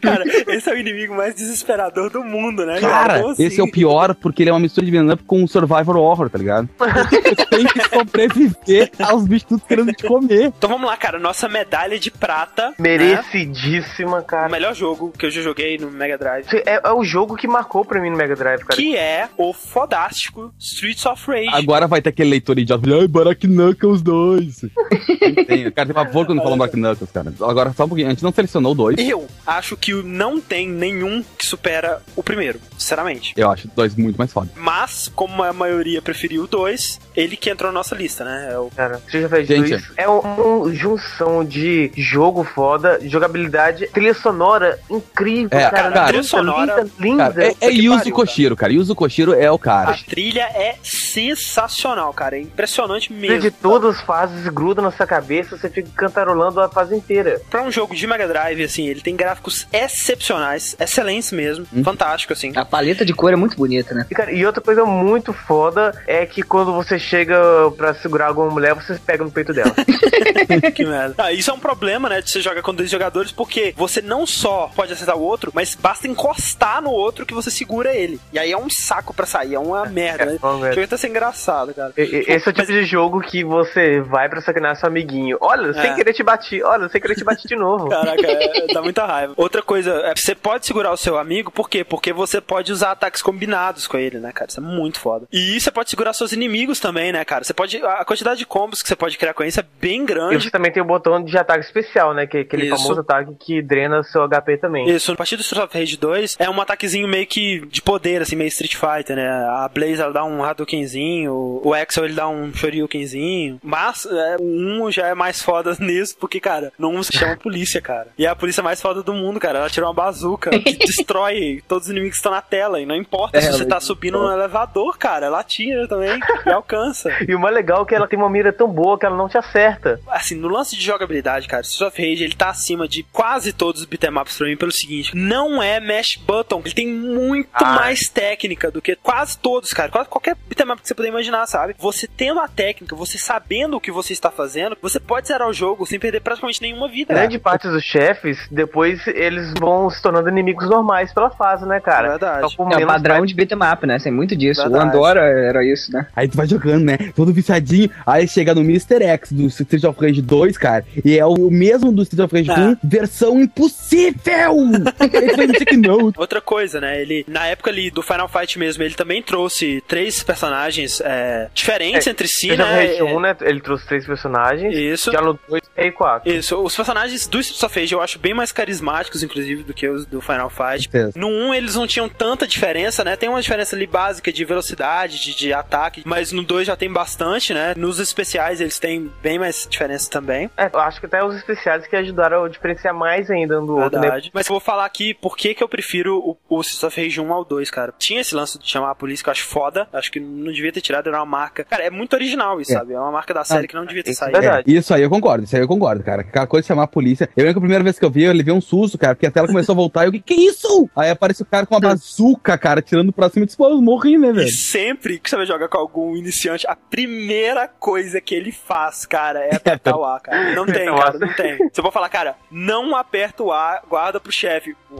Cara, esse é o inimigo mais desesperador do mundo, né? Cara, Como assim? esse é o pior porque ele é uma mistura de Venom Up com um Survivor Horror, tá ligado? *laughs* Tu tem que sobreviver aos bichos tudo querendo te comer. Então vamos lá, cara. Nossa medalha de prata. né? Merecidíssima, O cara. melhor jogo que eu já joguei no Mega Drive. É, é o jogo que marcou pra mim no Mega Drive, cara. Que é o fodástico Streets of Rage. Agora vai ter aquele leitor idiota. Ai, Barack Knuckles 2. *laughs* tem, cara, tem pavor quando falam Barack Knuckles, cara. Agora, só um pouquinho. A gente não selecionou dois. Eu acho que não tem nenhum que supera o primeiro, sinceramente. Eu acho dois muito mais foda. Mas, como a maioria preferiu o 2, ele que entrou na nossa lista, né? É o Cara, Street of Rage Gente. 2 é uma junção de jogo foda, jogabilidade, trilha sonora incrível, É, cara. cara, trilha sonora- linda, linda. Cara, é, é Yuzo pariu, Koshiro, cara. Yuzo Koshiro é o cara. A trilha é sensacional, cara. É impressionante mesmo. de todas as fases gruda na sua cabeça, você fica cantarolando a fase inteira. Pra um jogo de Mega Drive, assim, ele tem gráficos excepcionais, excelentes mesmo, Hum. fantástico, assim. A paleta de cor é muito bonita, né? E, cara, e outra coisa muito foda é que quando você chega pra segurar alguma mulher, você pega no peito dela. *laughs* que merda. Ah, isso é um problema, né, de você jogar com dois jogadores, porque você não só pode acertar o outro, mas basta encostar no outro que você segura ele. E aí é um saco pra sair, é uma merda, né? Vamos ver. Chega até ser engraçado, cara. E- e- Esse é o tipo de jogo que você vai pra sacanear seu amiguinho. Olha, sem É. querer te bati. Olha, sem querer te bati de novo. *laughs* Caraca, é, dá muita raiva. Outra coisa, é, você pode segurar o seu amigo, por quê? Porque você pode usar ataques combinados com ele, né, cara? Isso é muito foda. E você pode segurar seus inimigos também, né, cara? Você pode. A quantidade de combos que você pode criar com isso é bem E grande. você também tem o botão de ataque especial, né? Que é aquele Isso. famoso ataque que drena seu HP também. Isso, a partir do Street of Rage 2 é um ataquezinho meio que de poder, assim, meio Street Fighter, né? A Blaze ela dá um Hadoukenzinho, o Axel ele dá um Shoryukenzinho. Mas é, o 1 já é mais foda nisso, porque, cara, 1 se chama *laughs* polícia, cara. E é a polícia mais foda do mundo, cara. Ela tira uma bazuca que *laughs* destrói todos os inimigos que estão na tela. E não importa É, se você tá subindo no elevador, cara. Ela tira também e alcança. *laughs* E o mais legal é que ela tem uma mira tão boa que ela não te acerta. Assim, no lance de jogabilidade, cara, Street of Rage ele tá acima de quase todos os beatemaps pra mim pelo seguinte: não é mash button, ele tem muito Ah. mais técnica do que quase todos, cara. Quase qualquer beatmap que você puder imaginar, sabe? Você tendo a técnica, você sabendo o que você está fazendo, você pode zerar o jogo sem perder praticamente nenhuma vida. Grande parte dos chefes, depois eles vão se tornando inimigos normais pela fase, né, cara? Verdade. Com É o padrão de beat'em up, né? Tem muito disso. Verdade. O Andorra era isso, né? Aí tu vai jogando, né? Todo viciadinho. Aí chega no Mr. X do Street of Rage 2, cara. E é o mesmo do Street of Rage Ah. 1, versão impossível! *laughs* Ele que não. Outra coisa, né? Ele, na época ali do Final Fight mesmo, ele também trouxe três personagens é, diferentes É, entre si, Street of né? Rage 1, né? Ele trouxe três personagens. Isso. No 2 e 4. Isso, os personagens do Street of Rage eu acho bem mais carismáticos, inclusive, do que os do Final Fight. No 1 eles não tinham tanta diferença, né? Tem uma diferença ali básica de velocidade, de, de ataque, mas no 2 já tem bastante, né? Nos especiais eles têm bem mais diferença também. É, eu acho que até os especiais que ajudaram a diferenciar mais ainda um do outro, né? Verdade. Mas eu vou falar aqui por que, que eu prefiro o, o Street of Rage 1 ao 2, cara. Tinha esse lance de chamar a polícia que eu acho foda. Acho que não devia ter tirado, era uma marca. Cara, é muito original isso, É. sabe? É uma marca da série que não devia ter isso é saído. verdade. É, isso aí eu concordo, isso aí eu concordo, cara. Aquela coisa de chamar a polícia. Eu lembro que a primeira vez que eu vi, eu levei um susto, cara, porque a tela começou a voltar e eu, que que é isso? Aí aparece o cara com uma bazuca, cara, tirando pra cima e disse, pô, eu morri, né, E velho? sempre que você vai jogar com algum iniciante, a primeira coisa que ele faz, cara, é apertar o A, cara. Não tem, cara, não tem. Você pode falar, cara, não aperta o A, guarda pro chefe. *laughs*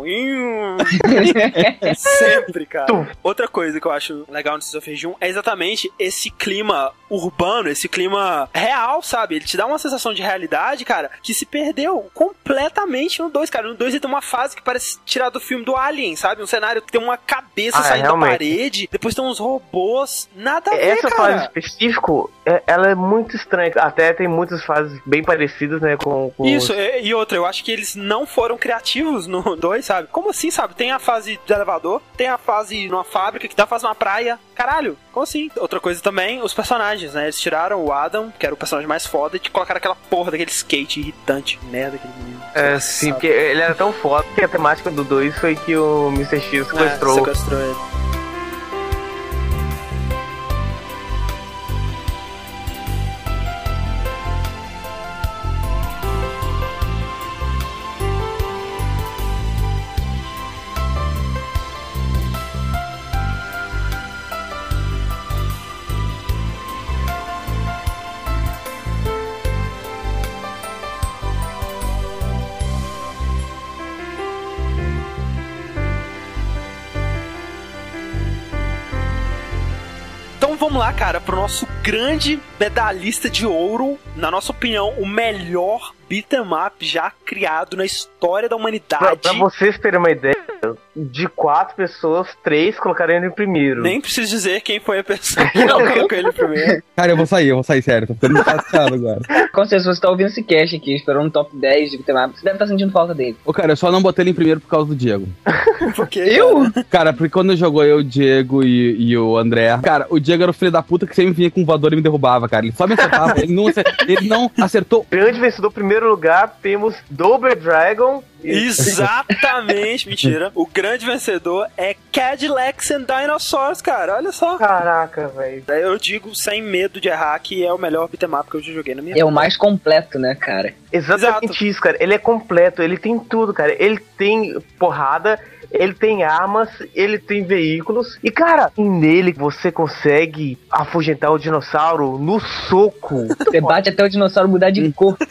sempre, cara. Outra coisa que eu acho legal no Streets of Rage 1 é exatamente esse clima urbano, esse clima real, sabe? Ele te dá uma sensação de realidade, cara, que se perdeu completamente no 2, cara. No 2 ele tem uma fase que parece tirar do filme do Alien, sabe? Um cenário que tem uma cabeça Ah, saindo da realmente. parede, depois tem uns robôs, nada a ver, Essa fase cara. específico, é- ela é muito estranha. Até tem muitas fases bem parecidas, né, com, com Isso, e, e outra, eu acho que eles não foram criativos no *laughs* 2, sabe? Como assim, sabe? Tem a fase de elevador, tem a fase numa fábrica, que dá fase numa praia. Caralho, como assim? Outra coisa também, os personagens, né? Eles tiraram o Adam, que era o personagem mais foda, e colocaram aquela porra daquele skate irritante, merda, aquele menino. É, sim, porque ele era tão foda que a temática do 2 foi que o Mr. X É, sequestrou. sequestrou ele. Vamos lá, cara, pro nosso grande medalhista de ouro, na nossa opinião, o melhor beat'em up já criado na história da Pra, humanidade. pra vocês terem uma ideia, de quatro pessoas, três colocaram ele em primeiro. Nem preciso dizer quem foi a pessoa que não *laughs* colocou ele primeiro. Cara, eu vou sair, eu vou sair, sério, tô ficando chateado agora. Com certeza, você tá ouvindo esse cast aqui, esperando um top 10 de up, você deve estar sentindo falta dele. Ô, cara, eu só não botei ele em primeiro por causa do Diego. *laughs* Porque, Eu? Cara, porque quando jogou eu, o Diego e, e o André, cara, o Diego era o filho da puta que sempre vinha com um voador e me derrubava, cara. Ele só me acertava, ele não, acer- ele não acertou Grande vencedor, primeiro lugar, temos Double Dragon. Exatamente, mentira. O grande vencedor é Cadillacs and Dinosaurs, cara. Olha só. Caraca, velho. Eu digo sem medo de errar que é o melhor beat'em up que eu já joguei na minha É o mais completo, né, cara? Exatamente Exato. isso, cara. Ele é completo, ele tem tudo, cara. Ele tem porrada, ele tem armas, ele tem veículos. E, cara, nele você consegue afugentar o dinossauro no soco. *laughs* Você bate até o dinossauro mudar de cor. *laughs*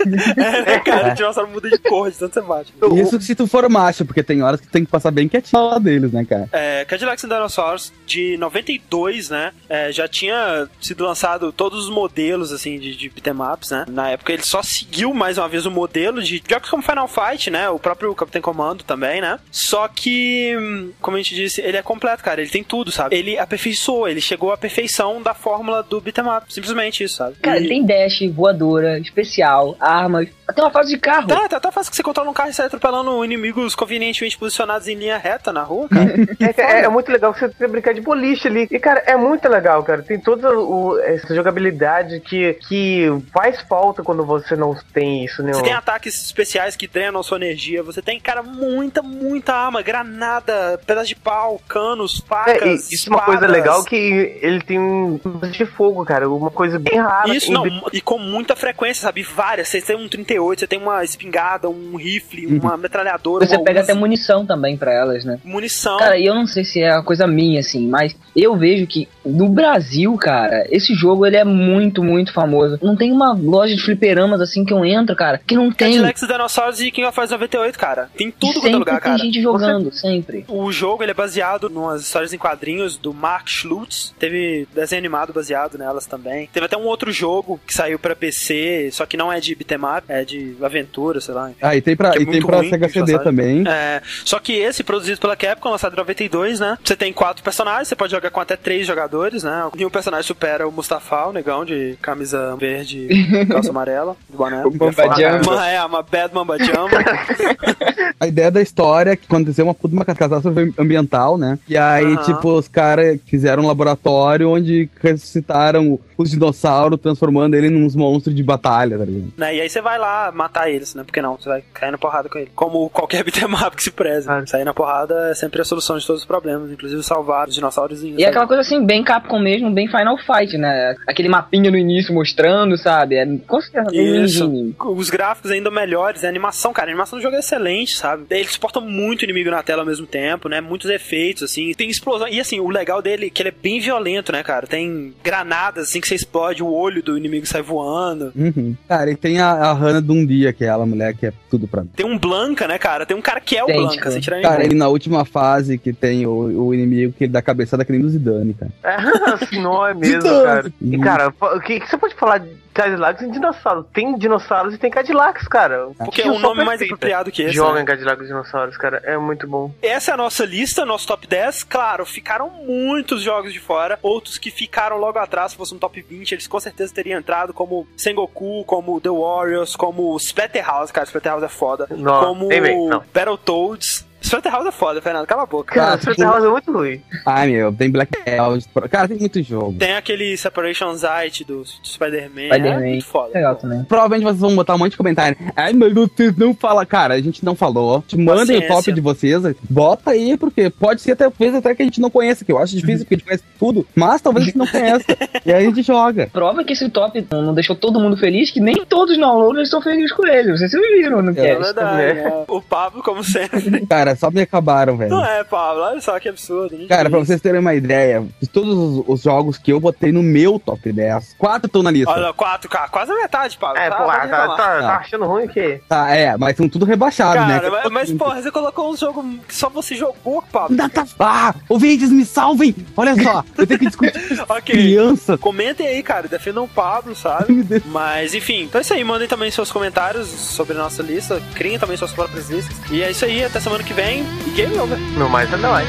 É, cara, o dinossauro muda de cor de tanto você bate. Isso se tu for macho, porque tem horas que tu tem que passar bem quietinho lá deles, né, cara? É, Cadillacs and Dinosaurs de 92, né? é, já tinha sido lançado todos os modelos, assim, de, de beat'em ups, né? Na época ele só seguiu mais uma vez o modelo de jogos como Final Fight, né? O próprio Capitão Comando também, né? Só que, como a gente disse, ele é completo, cara. Ele tem tudo, sabe? Ele aperfeiçoou, ele chegou à perfeição da fórmula do beat'em up. Simplesmente isso, sabe? Cara, E- tem dash, voadora, especial, armas, até uma fase de carro. Tá, tá, tá fácil que você controla um carro e sai atropelando inimigos convenientemente posicionados em linha reta na rua, cara. *laughs* É, é- é muito legal que você tem brincar de boliche ali. E, cara, é muito legal, cara. Tem toda o- essa jogabilidade que, que faz falta quando você não tem isso, né? Você tem ataques especiais que drenam sua energia. Você tem, cara, muita, muita arma. Granada, pedaço de pau, canos, facas. É, isso é uma coisa espadas. legal que ele tem um de fogo, cara. Uma coisa bem rara. Isso não, e com muita frequência, sabe? Várias. Você tem um 38, você tem uma espingarda, um rifle, uma metralhadora, Você uma pega Uzi, até munição também pra elas, né? munição. Cara, e eu não sei se é uma coisa minha, assim, mas eu vejo que no Brasil, cara, esse jogo ele é muito, muito famoso. Não tem uma loja de fliperamas assim que eu entro, cara, que não tem. Cadillacs Dinosaurs e King of Fighters 98, cara. Tem tudo quanto é lugar, tem cara. gente jogando, sempre. O jogo ele é baseado em umas histórias em quadrinhos do Mark Schlutz. Teve desenho animado baseado nelas também. Teve até um outro jogo que saiu pra PC, só que não é de beat'em up, é de aventura, sei lá. Ah, e tem pra, é e tem pra ruim, Sega CD também. É, só que esse, produzido pela Capcom, lançado em 92, né? Você tem quatro personagens, você pode jogar com até três jogadores, né? Nenhum personagem supera o Mustafa, o negão de camisa verde, *laughs* calça amarela, de boné. O Mamba é, uma Bad Mamba Jumbo. *laughs* A ideia da história é que aconteceu uma puta uma catástrofe ambiental, né? E aí, Aham. tipo, os caras fizeram um laboratório onde ressuscitaram os dinossauros, transformando ele nos monstros de batalha, tá ligado? Né? E aí você vai lá matar eles, né? Porque não, você vai cair na porrada com ele. Como qualquer *laughs* beat'em up que se preze. Ah. Sair na porrada é sempre a solução de todos os problemas, inclusive salvar os dinossauros. E é aquela coisa assim, bem Capcom mesmo, bem Final Fight, né? Aquele mapinha no início mostrando, sabe? É com certeza Isso. Os gráficos ainda melhores, a animação, cara, a animação do jogo é excelente, sabe? Ele suporta muito inimigo na tela ao mesmo tempo, né? Muitos efeitos, assim. Tem explosão. E assim, o legal dele é que ele é bem violento, né, cara? Tem granadas, assim, que você explode, o olho do inimigo sai voando. Uhum. Cara, e tem a, a Hannah Dundia, que é ela mulher que é tudo pra mim. Tem um Blanca, né, cara? Tem um cara que é o. Blanca, Cara, ele na última fase que tem o, o inimigo que ele dá cabeçada que nem do Zidane, cara. É, *laughs* não é mesmo, cara. E, cara, o que, que você pode falar de Cadillacs e dinossauros? Tem dinossauros e tem Cadillacs, cara. Porque é um nome mais perfeita. apropriado que esse. Joga né? em Cadillacs e dinossauros, cara. É muito bom. Essa é a nossa lista, nosso top 10. Claro, ficaram muitos jogos de fora. Outros que ficaram logo atrás, se fosse um top 20, eles com certeza teriam entrado, como Sengoku, como The Warriors, como Splatterhouse, cara, Splatterhouse é foda. Não, como nem não. Battletoads. Splatterhouse é foda, Fernando, cala a boca. Cara, Cara, House é muito ruim. Ai, meu, tem Black Belt. Cara, tem muito jogo. Tem aquele Separation Anxiety do, do Spider-Man. Spider-Man. É muito foda. Legal também. Provavelmente vocês vão botar um monte de comentário. Ai, mas vocês não falam. Cara, a gente não falou. Te mandem o top de vocês. Bota aí, porque pode ser até, talvez até que a gente não conheça, que eu acho difícil, porque a gente conhece tudo. Mas talvez a gente não conheça. e aí a gente joga. Prova que esse top não deixou todo mundo feliz, que nem todos os downloaders estão felizes com ele. Vocês viram no É verdade. é. O Pablo, como sempre. Cara, só me acabaram, velho. Não é, Pablo. Olha só que absurdo. Cara, pra vocês terem uma ideia, de todos os, os jogos que eu botei no meu top 10, quatro estão na lista. Olha, 4K, quase a metade, Pablo. É, Tá- pô, tá, tá, reclamar. tá, Ah. achando ruim o quê? Tá, é, mas são tudo rebaixados, né? Cara, mas, mas, porra, você colocou um jogo que só você jogou, Pablo. Ainda tá... Ah, ouvintes, me salvem! Olha só, *laughs* eu tenho que discutir ok. criança. Comentem aí, cara, defendam o Pablo, sabe? *laughs* Mas enfim, então é isso aí. Mandem também seus comentários sobre a nossa lista. Criem também suas próprias listas. E é isso aí, até semana que vem. Game over. No mais é nóis.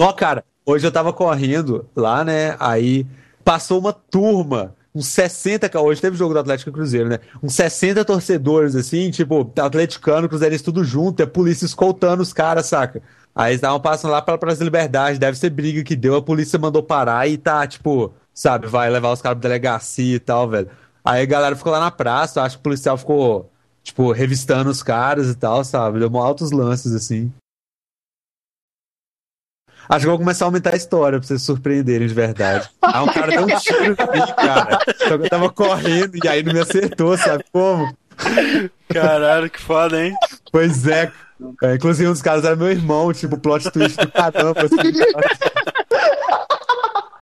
Ó, cara, hoje eu tava correndo lá, né? Aí passou uma turma, uns 60, cara, hoje teve jogo do Atlético Cruzeiro, né? Uns 60 torcedores, assim, tipo, atleticano, cruzeirense, tudo junto, a polícia escoltando os caras, saca? Aí eles estavam passando lá Praça da Liberdade, deve ser briga que deu, a polícia mandou parar e tá, tipo, sabe, vai levar os caras pra delegacia e tal, velho. Aí a galera ficou lá na praça, acho que o policial ficou, tipo, revistando os caras e tal, sabe? Deu altos lances, assim. Acho que eu vou começar a aumentar a história pra vocês se surpreenderem de verdade. Aí um cara deu um tiro em mim, cara. Só que eu tava correndo e aí não me acertou, sabe como? Caralho, que foda, hein? Pois é. É, inclusive um dos caras era meu irmão, tipo, plot twist do caramba, assim.